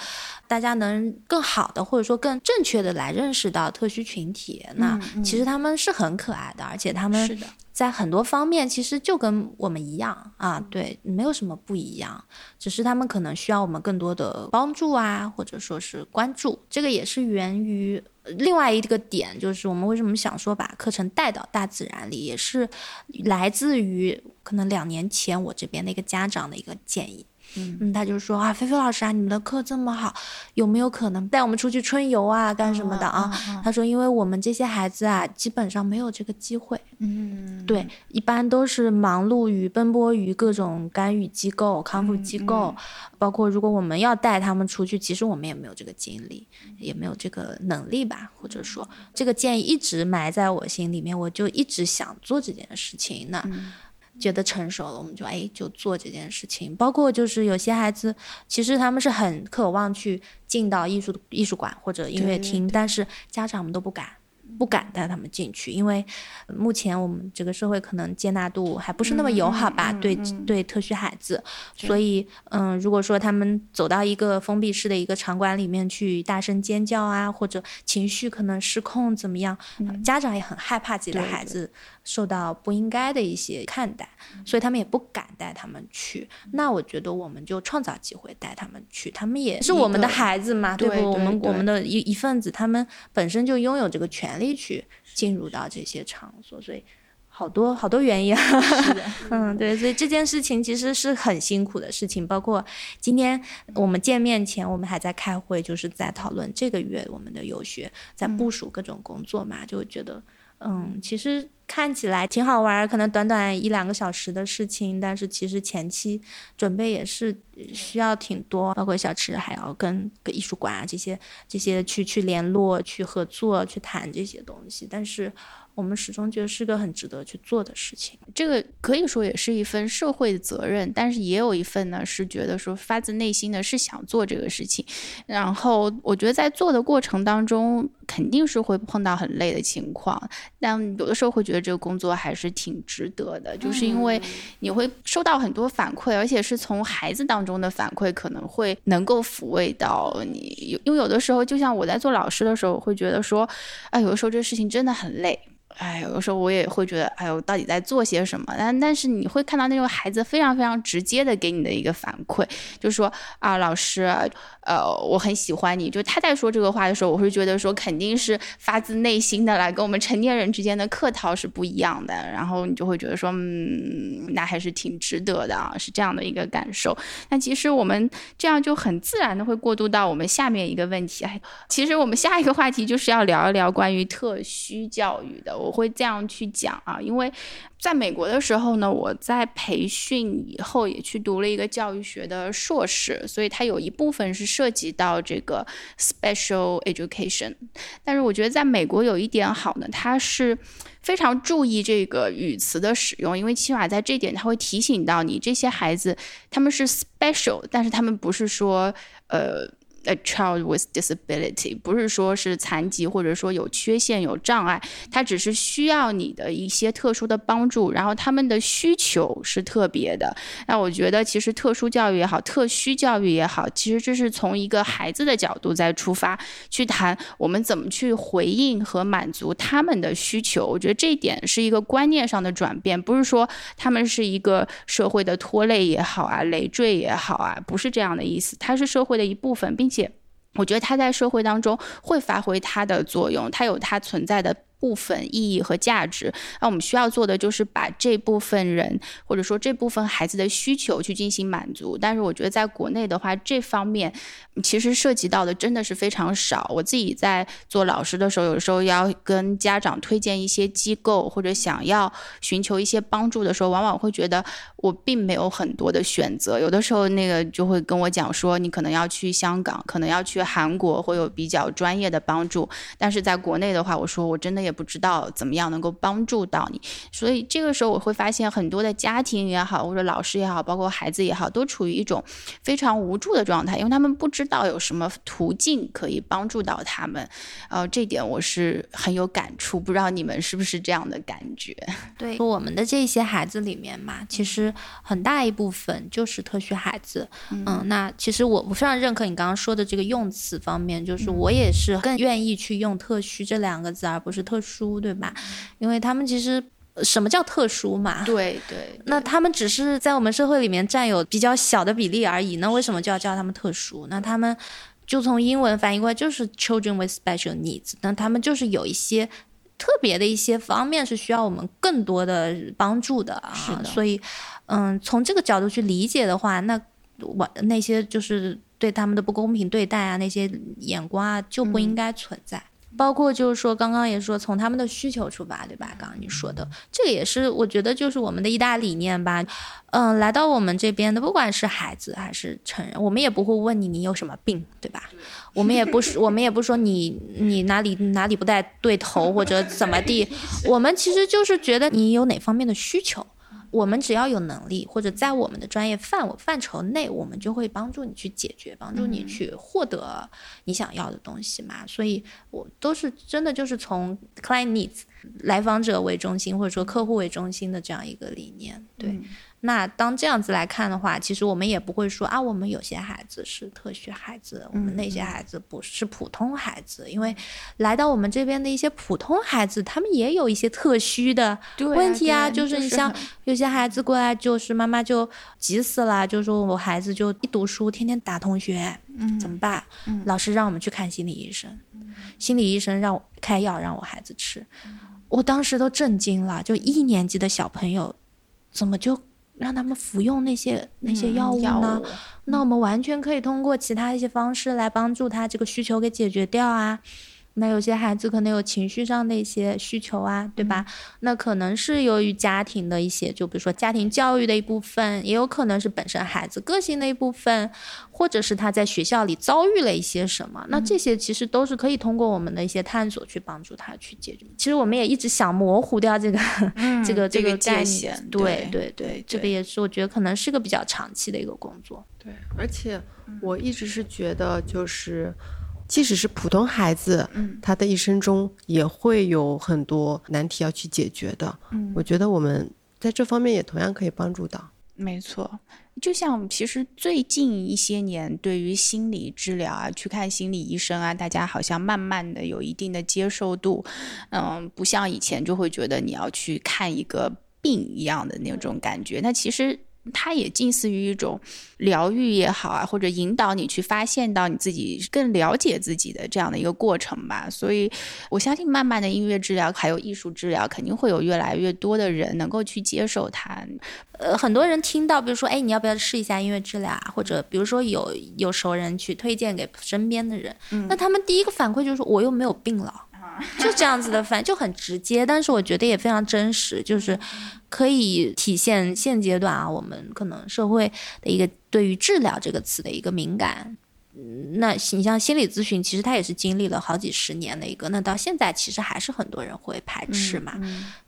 大家能更好的，或者说更正确的来认识到特需群体。那其实他们是很可爱的，而且他们。在很多方面，其实就跟我们一样啊，对，没有什么不一样，只是他们可能需要我们更多的帮助啊，或者说是关注。这个也是源于另外一个点，就是我们为什么想说把课程带到大自然里，也是来自于可能两年前我这边的一个家长的一个建议。嗯，他就说啊，菲菲老师啊，你们的课这么好，有没有可能带我们出去春游啊，干什么的啊？他说，因为我们这些孩子啊，基本上没有这个机会。嗯，对，一般都是忙碌于奔波于各种干预机构、康复机构，包括如果我们要带他们出去，其实我们也没有这个精力，也没有这个能力吧，或者说这个建议一直埋在我心里面，我就一直想做这件事情。那。觉得成熟了，我们就哎就做这件事情。包括就是有些孩子，其实他们是很渴望去进到艺术艺术馆或者音乐厅，但是家长们都不敢。不敢带他们进去，因为目前我们这个社会可能接纳度还不是那么友好吧，对对特需孩子，所以嗯，如果说他们走到一个封闭式的一个场馆里面去大声尖叫啊，或者情绪可能失控怎么样，家长也很害怕自己的孩子受到不应该的一些看待，所以他们也不敢带他们去。那我觉得我们就创造机会带他们去，他们也是我们的孩子嘛，对不？我们我们的一一份子，他们本身就拥有这个权。力去进入到这些场所，所以好多好多原因。嗯，对，所以这件事情其实是很辛苦的事情。包括今天我们见面前，我们还在开会，就是在讨论这个月我们的游学，在部署各种工作嘛，就觉得，嗯，其实看起来挺好玩儿，可能短短一两个小时的事情，但是其实前期准备也是需要挺多，包括小池还要跟跟艺术馆啊这些这些去去联络、去合作、去谈这些东西，但是。我们始终觉得是个很值得去做的事情，这个可以说也是一份社会的责任，但是也有一份呢是觉得说发自内心的是想做这个事情。然后我觉得在做的过程当中，肯定是会碰到很累的情况，但有的时候会觉得这个工作还是挺值得的，就是因为你会收到很多反馈，而且是从孩子当中的反馈，可能会能够抚慰到你。因为有的时候，就像我在做老师的时候，我会觉得说，哎，有的时候这个事情真的很累。哎，有时候我也会觉得，哎呦，到底在做些什么？但但是你会看到那种孩子非常非常直接的给你的一个反馈，就说啊，老师，呃，我很喜欢你。就他在说这个话的时候，我会觉得说肯定是发自内心的来，跟我们成年人之间的客套是不一样的。然后你就会觉得说，嗯，那还是挺值得的啊，是这样的一个感受。那其实我们这样就很自然的会过渡到我们下面一个问题。哎，其实我们下一个话题就是要聊一聊关于特需教育的。我我会这样去讲啊，因为在美国的时候呢，我在培训以后也去读了一个教育学的硕士，所以它有一部分是涉及到这个 special education。但是我觉得在美国有一点好呢，它是非常注意这个语词的使用，因为起码在这点，他会提醒到你这些孩子他们是 special，但是他们不是说呃。A child with disability 不是说是残疾或者说有缺陷有障碍，他只是需要你的一些特殊的帮助，然后他们的需求是特别的。那我觉得其实特殊教育也好，特需教育也好，其实这是从一个孩子的角度在出发去谈我们怎么去回应和满足他们的需求。我觉得这一点是一个观念上的转变，不是说他们是一个社会的拖累也好啊，累赘也好啊，不是这样的意思，它是社会的一部分，并且。我觉得他在社会当中会发挥他的作用，他有他存在的。部分意义和价值，那我们需要做的就是把这部分人或者说这部分孩子的需求去进行满足。但是我觉得在国内的话，这方面其实涉及到的真的是非常少。我自己在做老师的时候，有时候要跟家长推荐一些机构或者想要寻求一些帮助的时候，往往会觉得我并没有很多的选择。有的时候那个就会跟我讲说，你可能要去香港，可能要去韩国，会有比较专业的帮助。但是在国内的话，我说我真的。也不知道怎么样能够帮助到你，所以这个时候我会发现很多的家庭也好，或者老师也好，包括孩子也好，都处于一种非常无助的状态，因为他们不知道有什么途径可以帮助到他们。呃，这点我是很有感触，不知道你们是不是这样的感觉？对，我们的这些孩子里面嘛，其实很大一部分就是特需孩子。嗯，那其实我我非常认可你刚刚说的这个用词方面，就是我也是更愿意去用特需这两个字，而不是特。特殊对吧？因为他们其实什么叫特殊嘛？对对，那他们只是在我们社会里面占有比较小的比例而已。那为什么就要叫他们特殊？那他们就从英文翻译过来就是 children with special needs。那他们就是有一些特别的一些方面是需要我们更多的帮助的啊。所以，嗯，从这个角度去理解的话，那我那些就是对他们的不公平对待啊，那些眼光啊，就不应该存在。包括就是说，刚刚也说从他们的需求出发，对吧？刚刚你说的这个也是，我觉得就是我们的一大理念吧。嗯，来到我们这边的，不管是孩子还是成人，我们也不会问你你有什么病，对吧？我们也不是，我们也不说你你哪里哪里不带对头或者怎么地，我们其实就是觉得你有哪方面的需求。我们只要有能力，或者在我们的专业范围范畴内，我们就会帮助你去解决，帮助你去获得你想要的东西嘛。所以，我都是真的就是从 client needs 来访者为中心，或者说客户为中心的这样一个理念，对。那当这样子来看的话，其实我们也不会说啊，我们有些孩子是特需孩子，我们那些孩子不是普通孩子，因为来到我们这边的一些普通孩子，他们也有一些特需的问题啊，就是你像有些孩子过来，就是妈妈就急死了，就说我孩子就一读书天天打同学，嗯，怎么办？老师让我们去看心理医生，心理医生让我开药让我孩子吃，我当时都震惊了，就一年级的小朋友怎么就？让他们服用那些那些药物呢？那我们完全可以通过其他一些方式来帮助他这个需求给解决掉啊。那有些孩子可能有情绪上的一些需求啊，对吧？那可能是由于家庭的一些，就比如说家庭教育的一部分，也有可能是本身孩子个性的一部分，或者是他在学校里遭遇了一些什么。那这些其实都是可以通过我们的一些探索去帮助他去解决。其实我们也一直想模糊掉这个 这个这个界限，对对对，这个也是我觉得可能是个比较长期的一个工作。对，而且我一直是觉得就是。即使是普通孩子，嗯，他的一生中也会有很多难题要去解决的。嗯，我觉得我们在这方面也同样可以帮助到。没错，就像其实最近一些年，对于心理治疗啊，去看心理医生啊，大家好像慢慢的有一定的接受度。嗯，不像以前就会觉得你要去看一个病一样的那种感觉。那其实。它也近似于一种疗愈也好啊，或者引导你去发现到你自己更了解自己的这样的一个过程吧。所以，我相信慢慢的音乐治疗还有艺术治疗，肯定会有越来越多的人能够去接受它。呃，很多人听到，比如说，哎，你要不要试一下音乐治疗啊？或者，比如说有有熟人去推荐给身边的人，那他们第一个反馈就是，我又没有病了。就这样子的反就很直接，但是我觉得也非常真实，就是可以体现现阶段啊，我们可能社会的一个对于治疗这个词的一个敏感。那你像心理咨询，其实它也是经历了好几十年的一个，那到现在其实还是很多人会排斥嘛。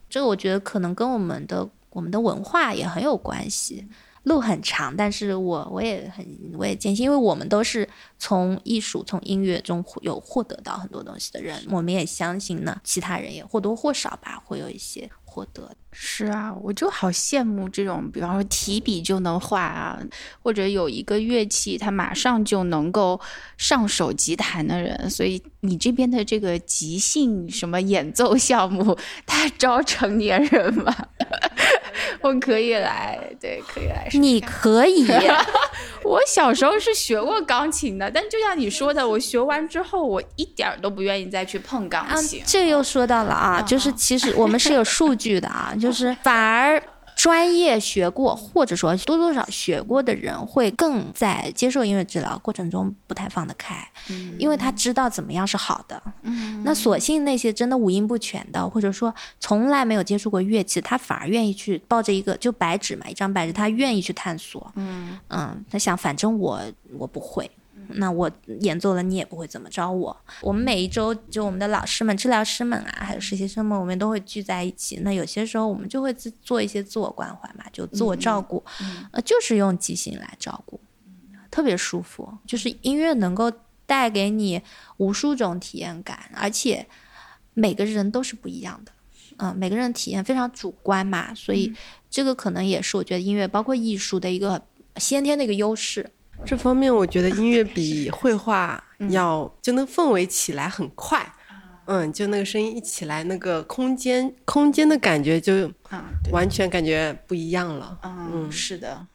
这个我觉得可能跟我们的我们的文化也很有关系。路很长，但是我我也很我也坚信，因为我们都是从艺术、从音乐中有获得到很多东西的人，我们也相信呢，其他人也或多或少吧，会有一些获得。是啊，我就好羡慕这种，比方说提笔就能画啊，或者有一个乐器他马上就能够上手即弹的人。所以你这边的这个即兴什么演奏项目，他招成年人吗？我可以来，对，可以来。你可以。我小时候是学过钢琴的，但就像你说的，我学完之后，我一点都不愿意再去碰钢琴。这又说到了啊，就是其实我们是有数据的啊，就是反而。专业学过，或者说多多少学过的人，会更在接受音乐治疗过程中不太放得开，因为他知道怎么样是好的。那所幸那些真的五音不全的，或者说从来没有接触过乐器，他反而愿意去抱着一个就白纸嘛，一张白纸，他愿意去探索。嗯嗯，他想，反正我我不会。那我演奏了，你也不会怎么着我。我们每一周就我们的老师们、治疗师们啊，还有实习生们，我们都会聚在一起。那有些时候我们就会自做一些自我关怀嘛，就自我照顾，呃，就是用即兴来照顾，特别舒服。就是音乐能够带给你无数种体验感，而且每个人都是不一样的，嗯，每个人体验非常主观嘛，所以这个可能也是我觉得音乐包括艺术的一个先天的一个优势。这方面我觉得音乐比绘画要就那氛围起来很快，嗯，就那个声音一起来，那个空间空间的感觉就完全感觉不一样了。嗯，是的。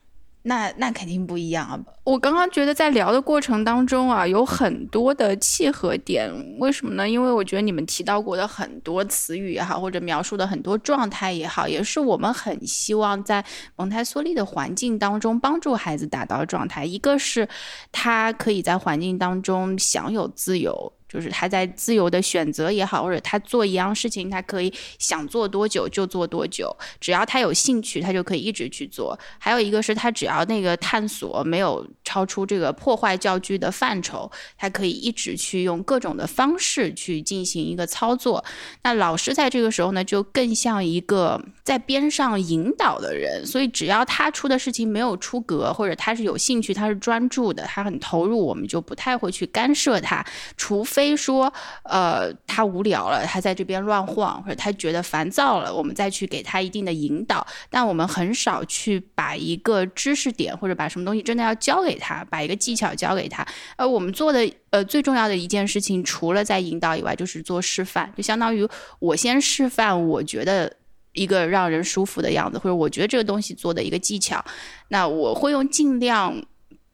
那那肯定不一样啊！我刚刚觉得在聊的过程当中啊，有很多的契合点。为什么呢？因为我觉得你们提到过的很多词语也好，或者描述的很多状态也好，也是我们很希望在蒙台梭利的环境当中帮助孩子达到的状态。一个是他可以在环境当中享有自由。就是他在自由的选择也好，或者他做一样事情，他可以想做多久就做多久，只要他有兴趣，他就可以一直去做。还有一个是他只要那个探索没有超出这个破坏教具的范畴，他可以一直去用各种的方式去进行一个操作。那老师在这个时候呢，就更像一个在边上引导的人，所以只要他出的事情没有出格，或者他是有兴趣，他是专注的，他很投入，我们就不太会去干涉他，除。非说，呃，他无聊了，他在这边乱晃，或者他觉得烦躁了，我们再去给他一定的引导。但我们很少去把一个知识点或者把什么东西真的要教给他，把一个技巧教给他。而我们做的，呃，最重要的一件事情，除了在引导以外，就是做示范，就相当于我先示范，我觉得一个让人舒服的样子，或者我觉得这个东西做的一个技巧，那我会用尽量。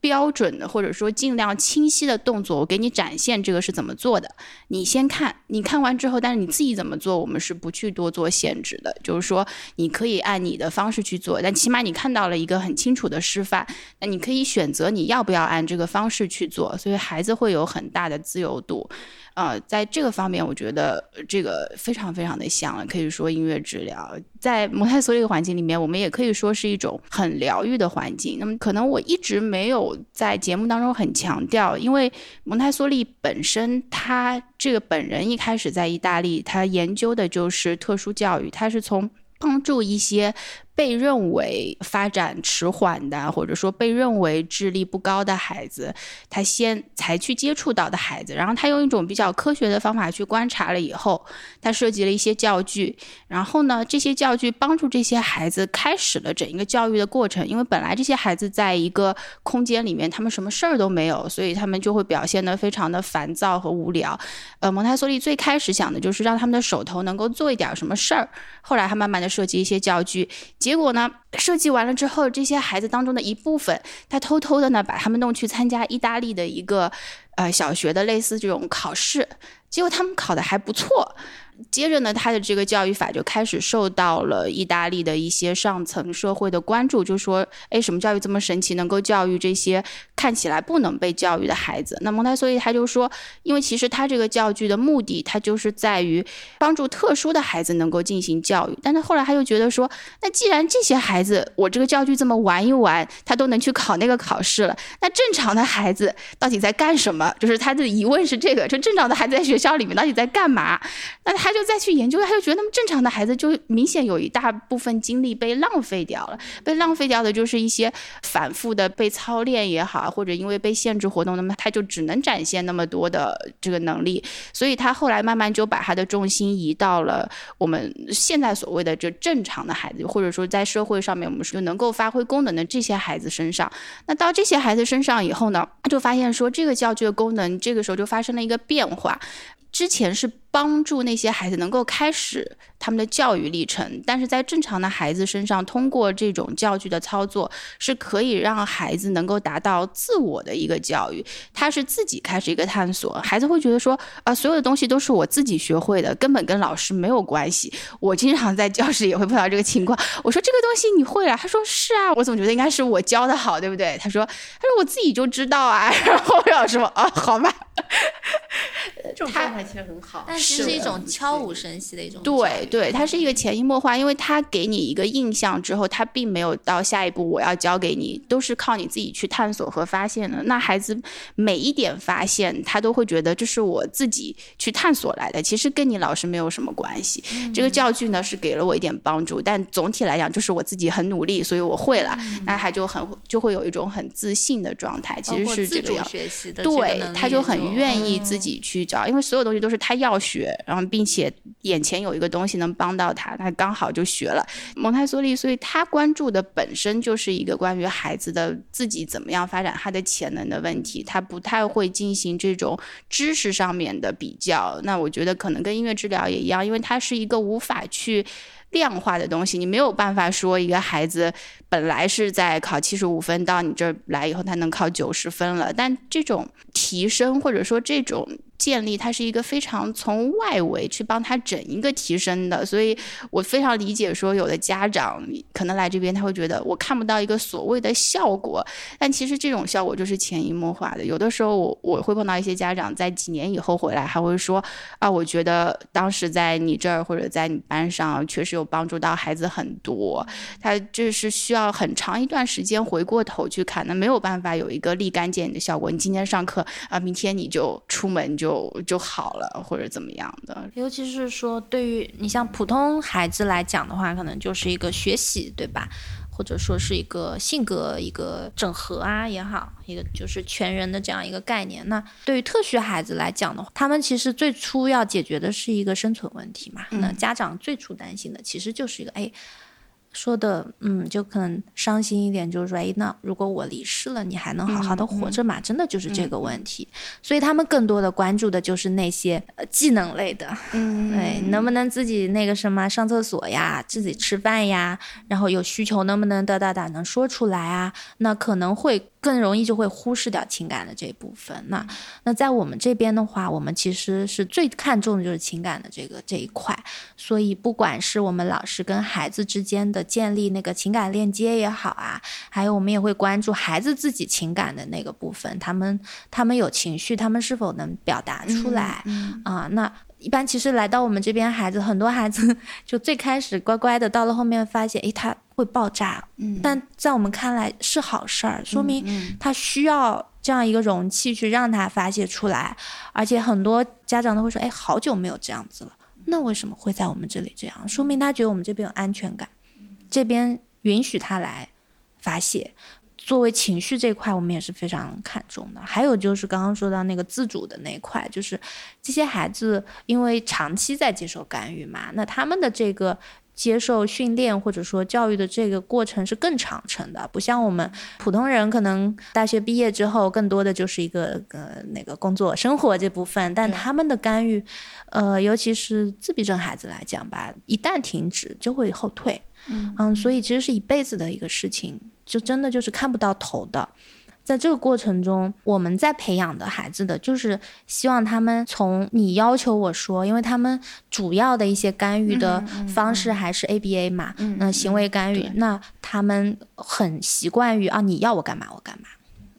标准的，或者说尽量清晰的动作，我给你展现这个是怎么做的。你先看，你看完之后，但是你自己怎么做，我们是不去多做限制的。就是说，你可以按你的方式去做，但起码你看到了一个很清楚的示范，那你可以选择你要不要按这个方式去做。所以孩子会有很大的自由度。呃，在这个方面，我觉得这个非常非常的像，可以说音乐治疗在蒙台梭利环境里面，我们也可以说是一种很疗愈的环境。那么，可能我一直没有在节目当中很强调，因为蒙台梭利本身他这个本人一开始在意大利，他研究的就是特殊教育，他是从帮助一些。被认为发展迟缓的，或者说被认为智力不高的孩子，他先才去接触到的孩子，然后他用一种比较科学的方法去观察了以后，他设计了一些教具，然后呢，这些教具帮助这些孩子开始了整一个教育的过程。因为本来这些孩子在一个空间里面，他们什么事儿都没有，所以他们就会表现得非常的烦躁和无聊。呃，蒙台梭利最开始想的就是让他们的手头能够做一点儿什么事儿，后来他慢慢的设计一些教具。结结果呢？设计完了之后，这些孩子当中的一部分，他偷偷的呢，把他们弄去参加意大利的一个呃小学的类似这种考试，结果他们考的还不错。接着呢，他的这个教育法就开始受到了意大利的一些上层社会的关注，就说：“哎，什么教育这么神奇，能够教育这些看起来不能被教育的孩子？”那蒙台梭利他就说：“因为其实他这个教具的目的，他就是在于帮助特殊的孩子能够进行教育。但是后来他又觉得说，那既然这些孩子我这个教具这么玩一玩，他都能去考那个考试了，那正常的孩子到底在干什么？就是他的疑问是这个：就正常的孩子在学校里面到底在干嘛？那他。就再去研究，他就觉得那么正常的孩子就明显有一大部分精力被浪费掉了，被浪费掉的就是一些反复的被操练也好，或者因为被限制活动，那么他就只能展现那么多的这个能力，所以他后来慢慢就把他的重心移到了我们现在所谓的这正常的孩子，或者说在社会上面我们说能够发挥功能的这些孩子身上。那到这些孩子身上以后呢，他就发现说这个教具的功能，这个时候就发生了一个变化，之前是。帮助那些孩子能够开始他们的教育历程，但是在正常的孩子身上，通过这种教具的操作，是可以让孩子能够达到自我的一个教育。他是自己开始一个探索，孩子会觉得说啊，所有的东西都是我自己学会的，根本跟老师没有关系。我经常在教室也会碰到这个情况，我说这个东西你会了，他说是啊，我总觉得应该是我教的好，对不对？他说他说我自己就知道啊，然后我要说啊，好吧？这种状态其实很好。是一种悄无声息的一种，对对，它是一个潜移默化，因为它给你一个印象之后，它并没有到下一步我要教给你，都是靠你自己去探索和发现的。那孩子每一点发现，他都会觉得这是我自己去探索来的，其实跟你老师没有什么关系。这个教具呢是给了我一点帮助，但总体来讲就是我自己很努力，所以我会了。那他就很就会有一种很自信的状态，其实是这个样。对，他就很愿意自己去找，因为所有东西都是他要学。学然后，并且眼前有一个东西能帮到他，他刚好就学了蒙台梭利，所以他关注的本身就是一个关于孩子的自己怎么样发展他的潜能的问题，他不太会进行这种知识上面的比较。那我觉得可能跟音乐治疗也一样，因为他是一个无法去。量化的东西，你没有办法说一个孩子本来是在考七十五分，到你这儿来以后，他能考九十分了。但这种提升或者说这种建立，它是一个非常从外围去帮他整一个提升的。所以我非常理解说，有的家长可能来这边，他会觉得我看不到一个所谓的效果，但其实这种效果就是潜移默化的。有的时候我我会碰到一些家长在几年以后回来，还会说啊，我觉得当时在你这儿或者在你班上确实有。帮助到孩子很多，他这是需要很长一段时间回过头去看，那没有办法有一个立竿见影的效果。你今天上课啊，明天你就出门就就好了，或者怎么样的。尤其是说，对于你像普通孩子来讲的话，可能就是一个学习，对吧？或者说是一个性格一个整合啊也好，一个就是全人的这样一个概念。那对于特需孩子来讲的话，他们其实最初要解决的是一个生存问题嘛。那家长最初担心的其实就是一个哎。说的，嗯，就可能伤心一点，就是说，哎，那如果我离世了，你还能好好的活着吗？真的就是这个问题。所以他们更多的关注的就是那些呃技能类的，嗯，对，能不能自己那个什么上厕所呀，自己吃饭呀，然后有需求能不能得到打能说出来啊？那可能会更容易就会忽视掉情感的这一部分。那那在我们这边的话，我们其实是最看重的就是情感的这个这一块。所以不管是我们老师跟孩子之间的建立那个情感链接也好啊，还有我们也会关注孩子自己情感的那个部分，他们他们有情绪，他们是否能表达出来啊？那。一般其实来到我们这边，孩子很多孩子就最开始乖乖的，到了后面发现，诶，他会爆炸，嗯，但在我们看来是好事儿，说明他需要这样一个容器去让他发泄出来，而且很多家长都会说，哎，好久没有这样子了，那为什么会在我们这里这样？说明他觉得我们这边有安全感，这边允许他来发泄。作为情绪这块，我们也是非常看重的。还有就是刚刚说到那个自主的那一块，就是这些孩子因为长期在接受干预嘛，那他们的这个接受训练或者说教育的这个过程是更长程的，不像我们普通人可能大学毕业之后更多的就是一个呃那个工作生活这部分，但他们的干预，呃，尤其是自闭症孩子来讲吧，一旦停止就会后退，嗯，所以其实是一辈子的一个事情。就真的就是看不到头的，在这个过程中，我们在培养的孩子的就是希望他们从你要求我说，因为他们主要的一些干预的方式还是 ABA 嘛，那行为干预，那他们很习惯于啊你要我干嘛我干嘛，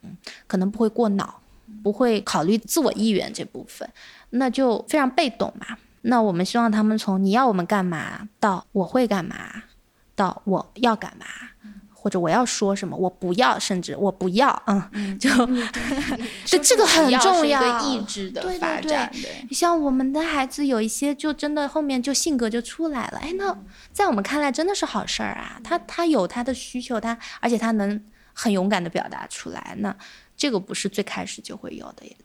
嗯，可能不会过脑，不会考虑自我意愿这部分，那就非常被动嘛。那我们希望他们从你要我们干嘛到我会干嘛，到我要干嘛。或者我要说什么，我不要，甚至我不要，嗯，就，就 这个很重要，意志的发展。对，像我们的孩子有一些，就真的后面就性格就出来了。哎，那在我们看来真的是好事儿啊。他他有他的需求，他而且他能很勇敢的表达出来。那这个不是最开始就会有的。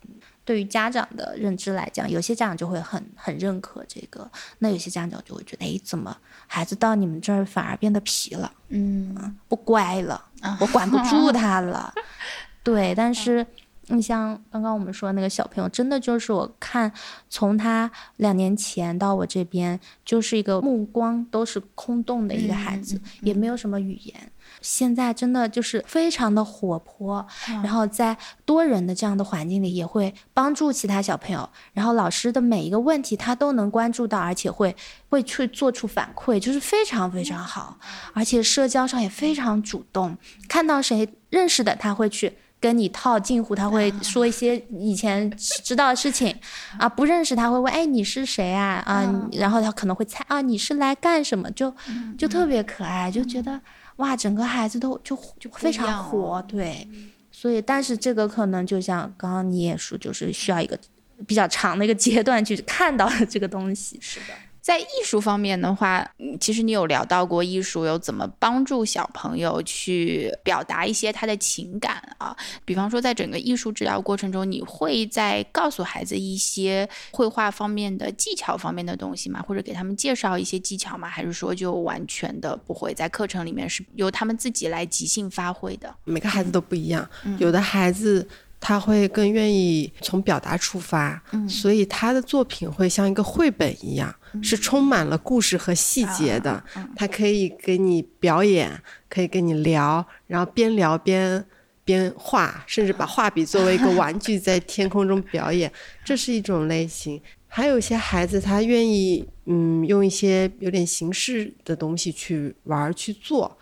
对于家长的认知来讲，有些家长就会很很认可这个，那有些家长就会觉得，哎，怎么孩子到你们这儿反而变得皮了，嗯，不乖了，我管不住他了，对。但是你像刚刚我们说那个小朋友，真的就是我看从他两年前到我这边，就是一个目光都是空洞的一个孩子，也没有什么语言。现在真的就是非常的活泼，然后在多人的这样的环境里，也会帮助其他小朋友。然后老师的每一个问题，他都能关注到，而且会会去做出反馈，就是非常非常好。而且社交上也非常主动，看到谁认识的，他会去跟你套近乎，他会说一些以前知道的事情 啊。不认识他会问，哎，你是谁啊？啊，然后他可能会猜啊，你是来干什么？就就特别可爱，就觉得。哇，整个孩子都就就非常活，对，所以但是这个可能就像刚刚你也说，就是需要一个比较长的一个阶段去看到这个东西，是的。在艺术方面的话，其实你有聊到过艺术有怎么帮助小朋友去表达一些他的情感啊？比方说，在整个艺术治疗过程中，你会在告诉孩子一些绘画方面的技巧方面的东西吗？或者给他们介绍一些技巧吗？还是说就完全的不会在课程里面是由他们自己来即兴发挥的？每个孩子都不一样，有的孩子。他会更愿意从表达出发，所以他的作品会像一个绘本一样，是充满了故事和细节的。他可以给你表演，可以跟你聊，然后边聊边边画，甚至把画笔作为一个玩具在天空中表演，这是一种类型。还有一些孩子，他愿意嗯用一些有点形式的东西去玩去做。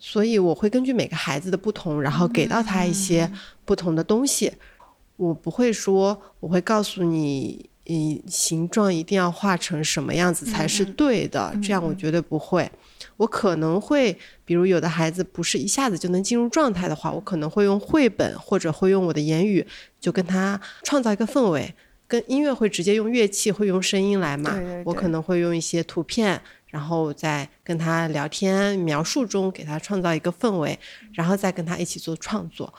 所以我会根据每个孩子的不同，然后给到他一些不同的东西。我不会说我会告诉你，嗯，形状一定要画成什么样子才是对的，这样我绝对不会。我可能会，比如有的孩子不是一下子就能进入状态的话，我可能会用绘本或者会用我的言语，就跟他创造一个氛围。跟音乐会直接用乐器，会用声音来嘛？我可能会用一些图片。然后在跟他聊天描述中给他创造一个氛围，然后再跟他一起做创作。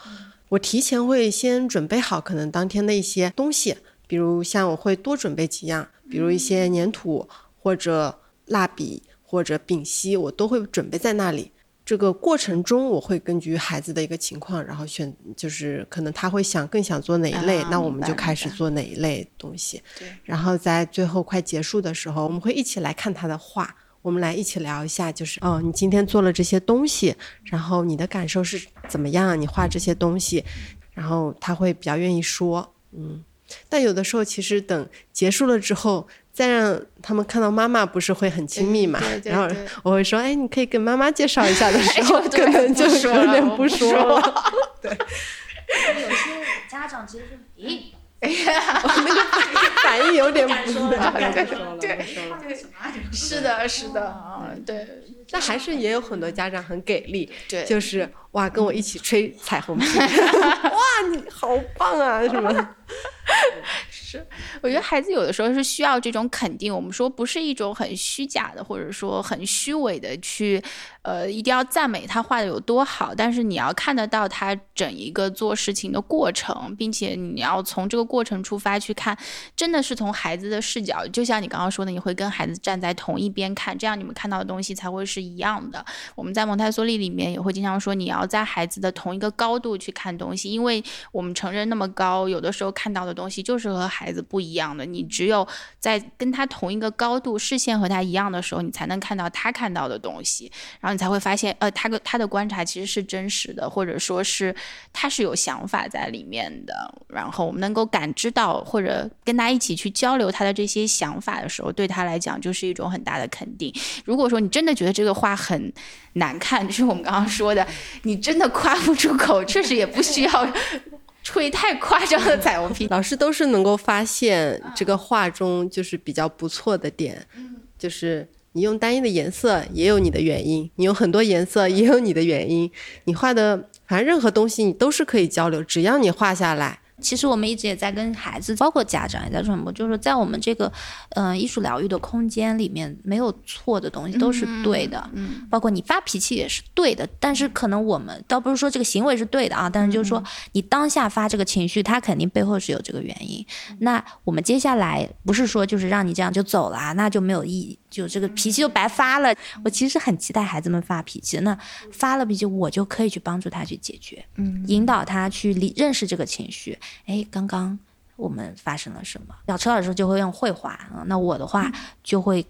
我提前会先准备好可能当天的一些东西，比如像我会多准备几样，比如一些粘土或者蜡笔或者丙烯，我都会准备在那里。这个过程中我会根据孩子的一个情况，然后选就是可能他会想更想做哪一类，那我们就开始做哪一类东西。然后在最后快结束的时候，我们会一起来看他的画。我们来一起聊一下，就是哦，你今天做了这些东西，然后你的感受是怎么样？你画这些东西，然后他会比较愿意说，嗯。但有的时候，其实等结束了之后，再让他们看到妈妈，不是会很亲密嘛？然后我会说：“哎，你可以跟妈妈介绍一下的 时候，可能就有点不说了。” 对。有些家长其实是咦。哎呀，那个反应有点不对对，是的，是的，嗯，对。但还是也有很多家长很给力，对，就是哇，跟我一起吹彩虹屁，哇，你好棒啊，什么？是，我觉得孩子有的时候是需要这种肯定。我们说不是一种很虚假的，或者说很虚伪的去，呃，一定要赞美他画的有多好。但是你要看得到他整一个做事情的过程，并且你要从这个过程出发去看，真的是从孩子的视角。就像你刚刚说的，你会跟孩子站在同一边看，这样你们看到的东西才会是一样的。我们在蒙台梭利里面也会经常说，你要在孩子的同一个高度去看东西，因为我们成人那么高，有的时候看到的东西就是和孩孩子不一样的，你只有在跟他同一个高度，视线和他一样的时候，你才能看到他看到的东西，然后你才会发现，呃，他的他的观察其实是真实的，或者说是他是有想法在里面的。然后我们能够感知到，或者跟他一起去交流他的这些想法的时候，对他来讲就是一种很大的肯定。如果说你真的觉得这个话很难看，就是我们刚刚说的，你真的夸不出口，确实也不需要。吹太夸张的 彩虹屁，老师都是能够发现这个画中就是比较不错的点，就是你用单一的颜色也有你的原因，你用很多颜色也有你的原因，你画的反正任何东西你都是可以交流，只要你画下来。其实我们一直也在跟孩子，包括家长也在传播，就是在我们这个，嗯，艺术疗愈的空间里面，没有错的东西，都是对的。嗯，包括你发脾气也是对的，但是可能我们倒不是说这个行为是对的啊，但是就是说你当下发这个情绪，它肯定背后是有这个原因。那我们接下来不是说就是让你这样就走了，那就没有意义。就这个脾气就白发了。我其实很期待孩子们发脾气，那发了脾气，我就可以去帮助他去解决，嗯，引导他去理认识这个情绪。哎，刚刚我们发生了什么？小车老师就会用绘画啊，那我的话就会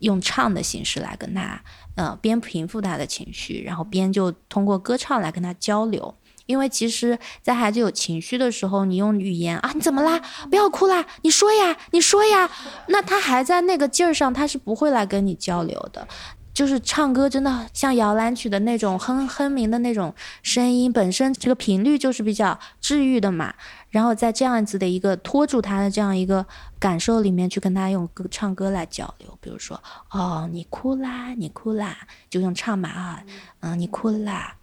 用唱的形式来跟他，呃，边平复他的情绪，然后边就通过歌唱来跟他交流。因为其实，在孩子有情绪的时候，你用语言啊，你怎么啦？不要哭啦！你说呀，你说呀，那他还在那个劲儿上，他是不会来跟你交流的。就是唱歌真的像摇篮曲的那种哼哼鸣的那种声音，本身这个频率就是比较治愈的嘛。然后在这样子的一个拖住他的这样一个感受里面，去跟他用歌唱歌来交流。比如说，哦，你哭啦，你哭啦，就用唱嘛啊，嗯，你哭啦，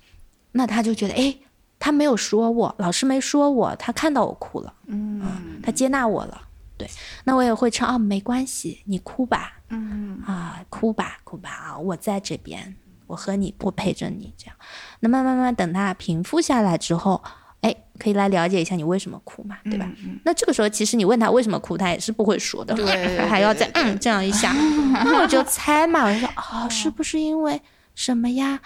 那他就觉得哎。他没有说我，老师没说我，他看到我哭了，嗯，他接纳我了，对，那我也会唱啊，没关系，你哭吧，嗯。啊，哭吧，哭吧啊，我在这边，我和你，我陪着你，这样，那慢慢慢等他平复下来之后，哎，可以来了解一下你为什么哭嘛，对吧？那这个时候其实你问他为什么哭，他也是不会说的，对，还要再嗯这样一下，那我就猜嘛，我说 哦，是不是因为什么呀？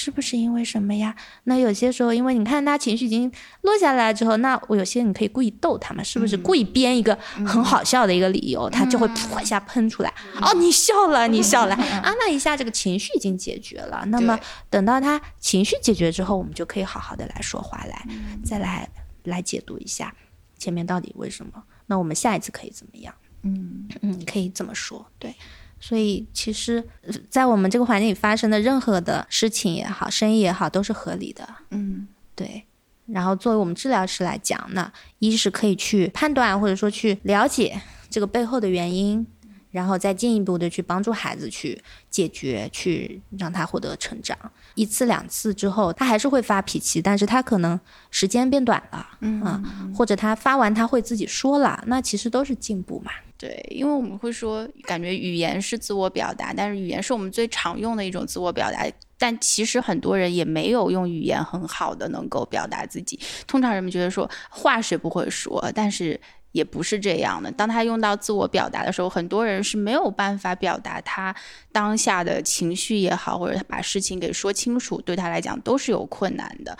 是不是因为什么呀？那有些时候，因为你看他情绪已经落下来之后，那我有些你可以故意逗他嘛，是不是故意编一个很好笑的一个理由，他就会噗一下喷出来。哦，你笑了，你笑了啊，那一下这个情绪已经解决了。那么等到他情绪解决之后，我们就可以好好的来说话，来再来来解读一下前面到底为什么。那我们下一次可以怎么样？嗯嗯，可以这么说，对。所以，其实，在我们这个环境里发生的任何的事情也好，生意也好，都是合理的。嗯，对。然后，作为我们治疗师来讲，那一是可以去判断，或者说去了解这个背后的原因，然后再进一步的去帮助孩子去解决，去让他获得成长。一次两次之后，他还是会发脾气，但是他可能时间变短了，嗯，或者他发完他会自己说了，那其实都是进步嘛。对，因为我们会说，感觉语言是自我表达，但是语言是我们最常用的一种自我表达。但其实很多人也没有用语言很好的能够表达自己。通常人们觉得说话谁不会说，但是也不是这样的。当他用到自我表达的时候，很多人是没有办法表达他当下的情绪也好，或者他把事情给说清楚，对他来讲都是有困难的。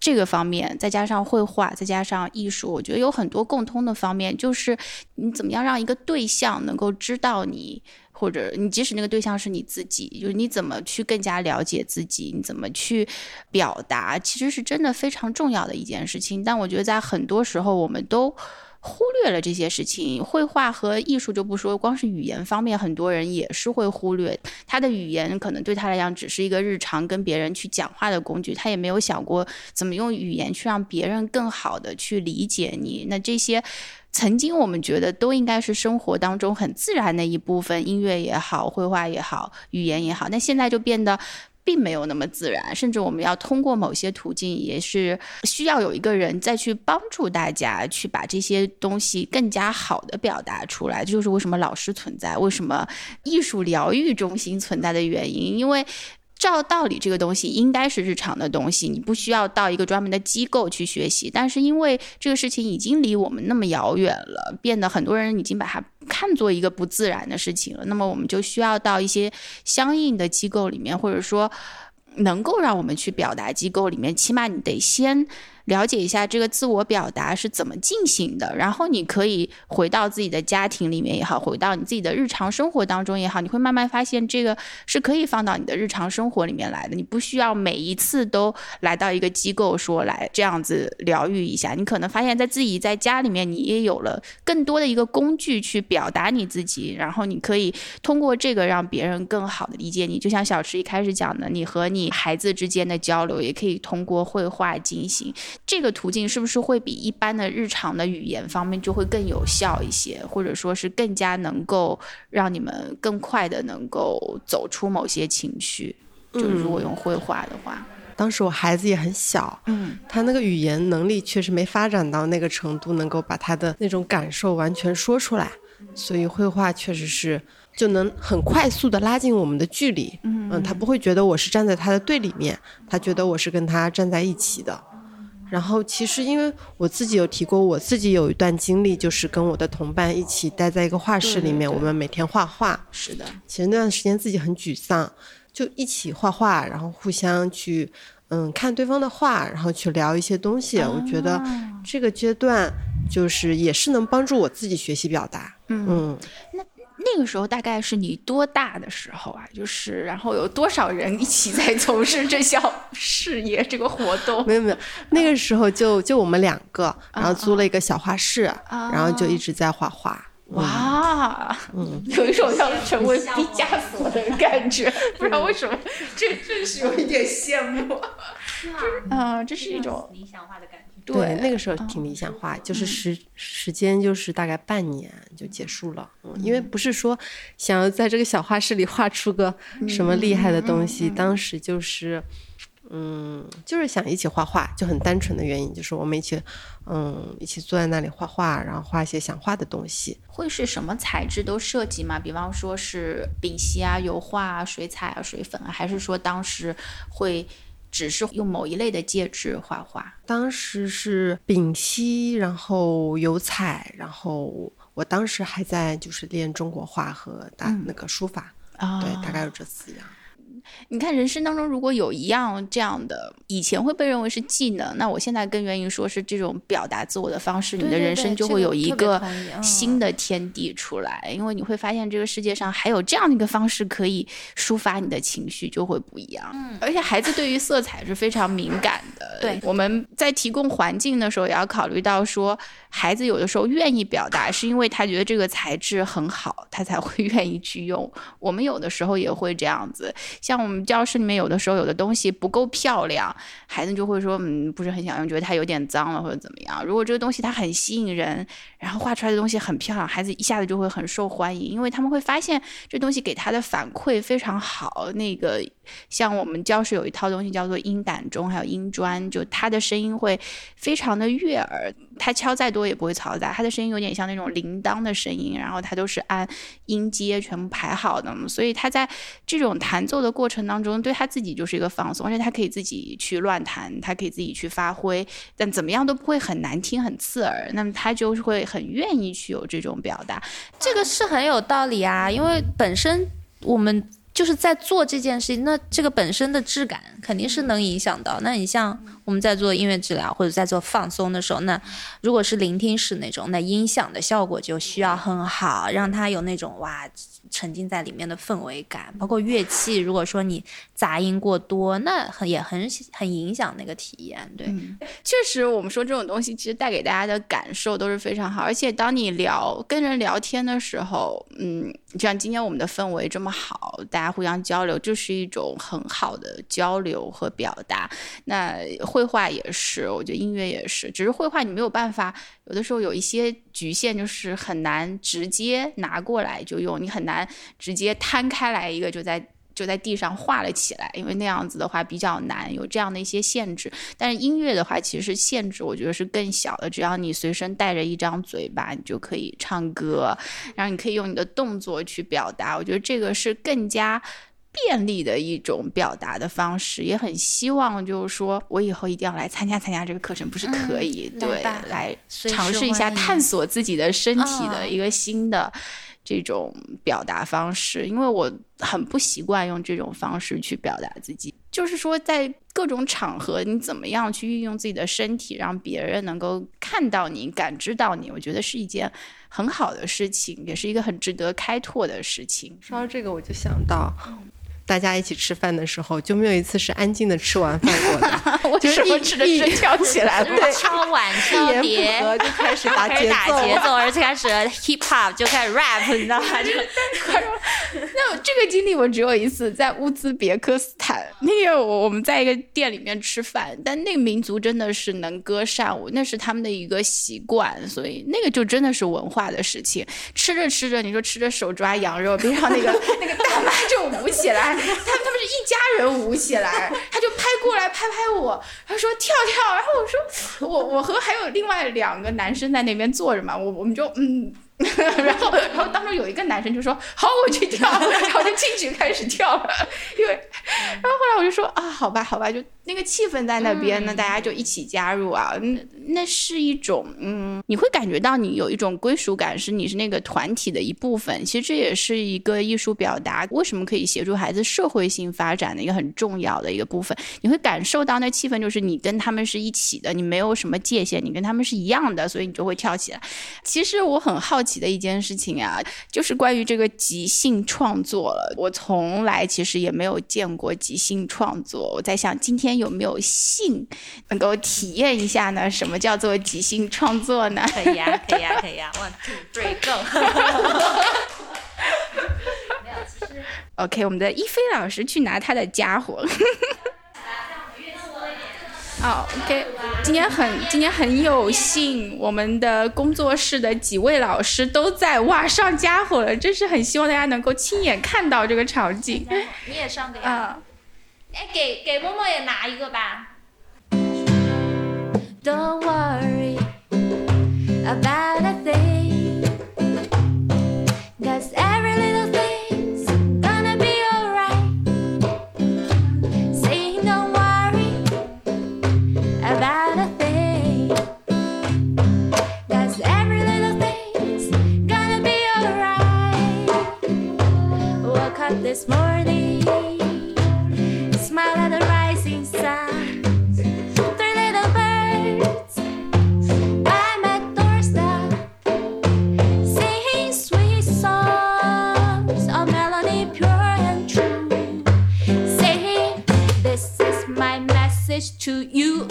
这个方面，再加上绘画，再加上艺术，我觉得有很多共通的方面，就是你怎么样让一个对象能够知道你。或者你即使那个对象是你自己，就是你怎么去更加了解自己，你怎么去表达，其实是真的非常重要的一件事情。但我觉得在很多时候，我们都。忽略了这些事情，绘画和艺术就不说，光是语言方面，很多人也是会忽略他的语言，可能对他来讲只是一个日常跟别人去讲话的工具，他也没有想过怎么用语言去让别人更好的去理解你。那这些曾经我们觉得都应该是生活当中很自然的一部分，音乐也好，绘画也好，语言也好，那现在就变得。并没有那么自然，甚至我们要通过某些途径，也是需要有一个人再去帮助大家去把这些东西更加好的表达出来。这就是为什么老师存在，为什么艺术疗愈中心存在的原因，因为。照道理，这个东西应该是日常的东西，你不需要到一个专门的机构去学习。但是因为这个事情已经离我们那么遥远了，变得很多人已经把它看作一个不自然的事情了。那么我们就需要到一些相应的机构里面，或者说能够让我们去表达机构里面，起码你得先。了解一下这个自我表达是怎么进行的，然后你可以回到自己的家庭里面也好，回到你自己的日常生活当中也好，你会慢慢发现这个是可以放到你的日常生活里面来的。你不需要每一次都来到一个机构说来这样子疗愈一下，你可能发现在自己在家里面，你也有了更多的一个工具去表达你自己，然后你可以通过这个让别人更好的理解你。就像小池一开始讲的，你和你孩子之间的交流也可以通过绘画进行。这个途径是不是会比一般的日常的语言方面就会更有效一些，或者说是更加能够让你们更快的能够走出某些情绪？就是如果用绘画的话，当时我孩子也很小，嗯，他那个语言能力确实没发展到那个程度，能够把他的那种感受完全说出来，所以绘画确实是就能很快速的拉近我们的距离，嗯，他不会觉得我是站在他的对立面，他觉得我是跟他站在一起的。然后其实，因为我自己有提过，我自己有一段经历，就是跟我的同伴一起待在一个画室里面，我们每天画画。是的。其实那段时间自己很沮丧，就一起画画，然后互相去嗯看对方的画，然后去聊一些东西。我觉得这个阶段就是也是能帮助我自己学习表达。嗯。那。那个时候大概是你多大的时候啊？就是然后有多少人一起在从事这项事业这个活动？没有没有，那个时候就就我们两个，然后租了一个小画室，然后就一直在画画。哇，嗯，有一种要成为毕加索的感觉，不知道为什么，这真是有一点羡慕。啊，这是一种理想化的感觉。对，那个时候挺理想化，就是时时间就是大概半年就结束了。嗯，因为不是说想要在这个小画室里画出个什么厉害的东西，当时就是，嗯，就是想一起画画，就很单纯的原因，就是我们一起，嗯，一起坐在那里画画，然后画一些想画的东西。会是什么材质都涉及吗？比方说是丙烯啊、油画啊、水彩啊、水粉啊，还是说当时会？只是用某一类的介质画画，当时是丙烯，然后油彩，然后我当时还在就是练中国画和大那个书法，对，大概有这四样。你看，人生当中如果有一样这样的，以前会被认为是技能，那我现在更愿意说是这种表达自我的方式，你的人生就会有一个新的天地出来，因为你会发现这个世界上还有这样的一个方式可以抒发你的情绪，就会不一样。嗯，而且孩子对于色彩是非常敏感的。对，我们在提供环境的时候，也要考虑到说，孩子有的时候愿意表达，是因为他觉得这个材质很好，他才会 愿意去用。我们有的时候也会这样子，像。像我们教室里面有的时候有的东西不够漂亮，孩子就会说，嗯，不是很想用，觉得它有点脏了或者怎么样。如果这个东西它很吸引人，然后画出来的东西很漂亮，孩子一下子就会很受欢迎，因为他们会发现这东西给他的反馈非常好。那个像我们教室有一套东西叫做音感钟，还有音砖，就它的声音会非常的悦耳，它敲再多也不会嘈杂，它的声音有点像那种铃铛的声音，然后它都是按音阶全部排好的，所以他在这种弹奏的过程。程当中，对他自己就是一个放松，而且他可以自己去乱弹，他可以自己去发挥，但怎么样都不会很难听、很刺耳。那么他就会很愿意去有这种表达，这个是很有道理啊。因为本身我们就是在做这件事情，那这个本身的质感肯定是能影响到。那你像我们在做音乐治疗或者在做放松的时候，那如果是聆听式那种，那音响的效果就需要很好，让他有那种哇。沉浸在里面的氛围感，包括乐器，如果说你杂音过多，那很也很很影响那个体验。对，确实，我们说这种东西其实带给大家的感受都是非常好，而且当你聊跟人聊天的时候，嗯，就像今天我们的氛围这么好，大家互相交流，就是一种很好的交流和表达。那绘画也是，我觉得音乐也是，只是绘画你没有办法，有的时候有一些局限，就是很难直接拿过来就用，你很难直接摊开来一个就在就在地上画了起来，因为那样子的话比较难，有这样的一些限制。但是音乐的话，其实限制我觉得是更小的，只要你随身带着一张嘴巴，你就可以唱歌，然后你可以用你的动作去表达，我觉得这个是更加。便利的一种表达的方式，也很希望就是说我以后一定要来参加参加这个课程，不是可以对来尝试一下探索自己的身体的一个新的这种表达方式，因为我很不习惯用这种方式去表达自己。就是说，在各种场合，你怎么样去运用自己的身体，让别人能够看到你、感知到你，我觉得是一件很好的事情，也是一个很值得开拓的事情。说到这个，我就想到。大家一起吃饭的时候，就没有一次是安静的吃完饭过的。就什么吃着吃跳起来？对，敲碗敲碟就开始打节奏，而且开始 hip hop 就开始 rap，你知道吗？就那这个经历我只有一次，在乌兹别克斯坦，那个我我们在一个店里面吃饭，但那个民族真的是能歌善舞，那是他们的一个习惯，所以那个就真的是文化的事情。吃着吃着，你说吃着手抓羊肉，边上那个那个大妈就舞起来。他们他们是一家人舞起来，他就拍过来拍拍我，他说跳跳，然后我说我我和还有另外两个男生在那边坐着嘛，我我们就嗯。然后，然后当中有一个男生就说：“好，我去跳。”然后就进去开始跳了。因为，然后后来我就说：“啊，好吧，好吧，就那个气氛在那边，那大家就一起加入啊。那那是一种，嗯，你会感觉到你有一种归属感，是你是那个团体的一部分。其实这也是一个艺术表达为什么可以协助孩子社会性发展的一个很重要的一个部分。你会感受到那气氛，就是你跟他们是一起的，你没有什么界限，你跟他们是一样的，所以你就会跳起来。其实我很好奇。的一件事情啊，就是关于这个即兴创作了。我从来其实也没有见过即兴创作。我在想，今天有没有幸能够体验一下呢？什么叫做即兴创作呢？可以啊，可以啊，可以啊！One two three go！没有，其实 OK，我们的一菲老师去拿他的家伙。好，OK，今天很今天很有幸，我们的工作室的几位老师都在哇上家伙了，真是很希望大家能够亲眼看到这个场景。你也上个呀？哎，给给默默也拿一个吧。Don't worry about a thing, cause this morning, smile at the rising sun. Three little birds by my doorstep, singing sweet songs of melody pure and true. Saying, This is my message to you.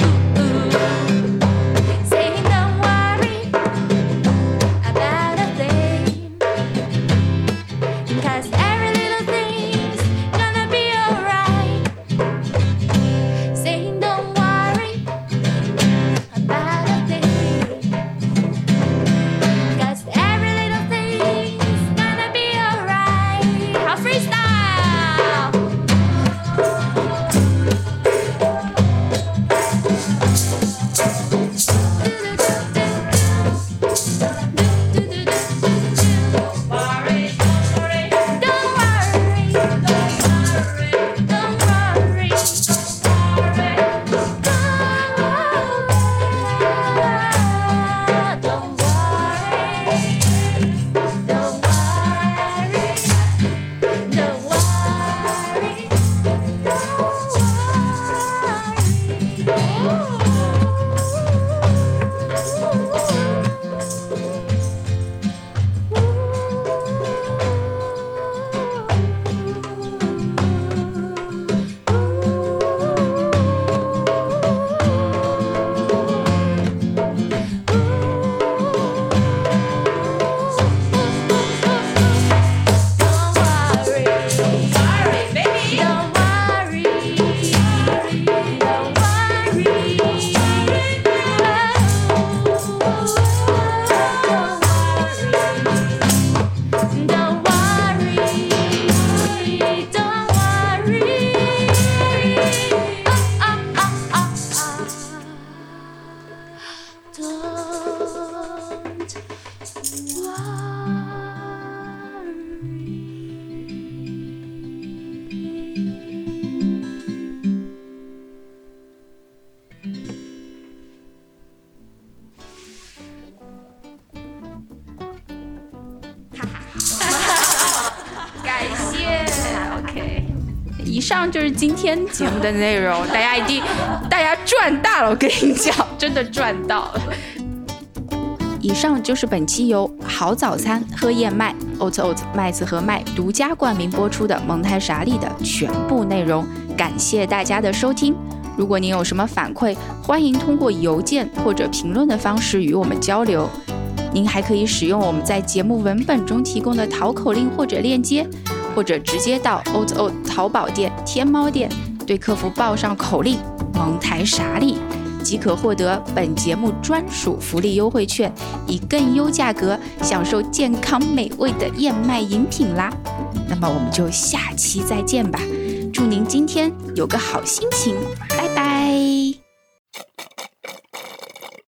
天节目的内容，大家一定，大家赚大了，我跟你讲，真的赚到了。以上就是本期由好早餐喝燕麦 Oat Oat 麦子和麦独家冠名播出的蒙台傻利的全部内容，感谢大家的收听。如果您有什么反馈，欢迎通过邮件或者评论的方式与我们交流。您还可以使用我们在节目文本中提供的淘口令或者链接，或者直接到 Oat Oat 淘宝店、天猫店对客服报上口令“蒙台傻利”。即可获得本节目专属福利优惠券，以更优价格享受健康美味的燕麦饮品啦。那么我们就下期再见吧，祝您今天有个好心情，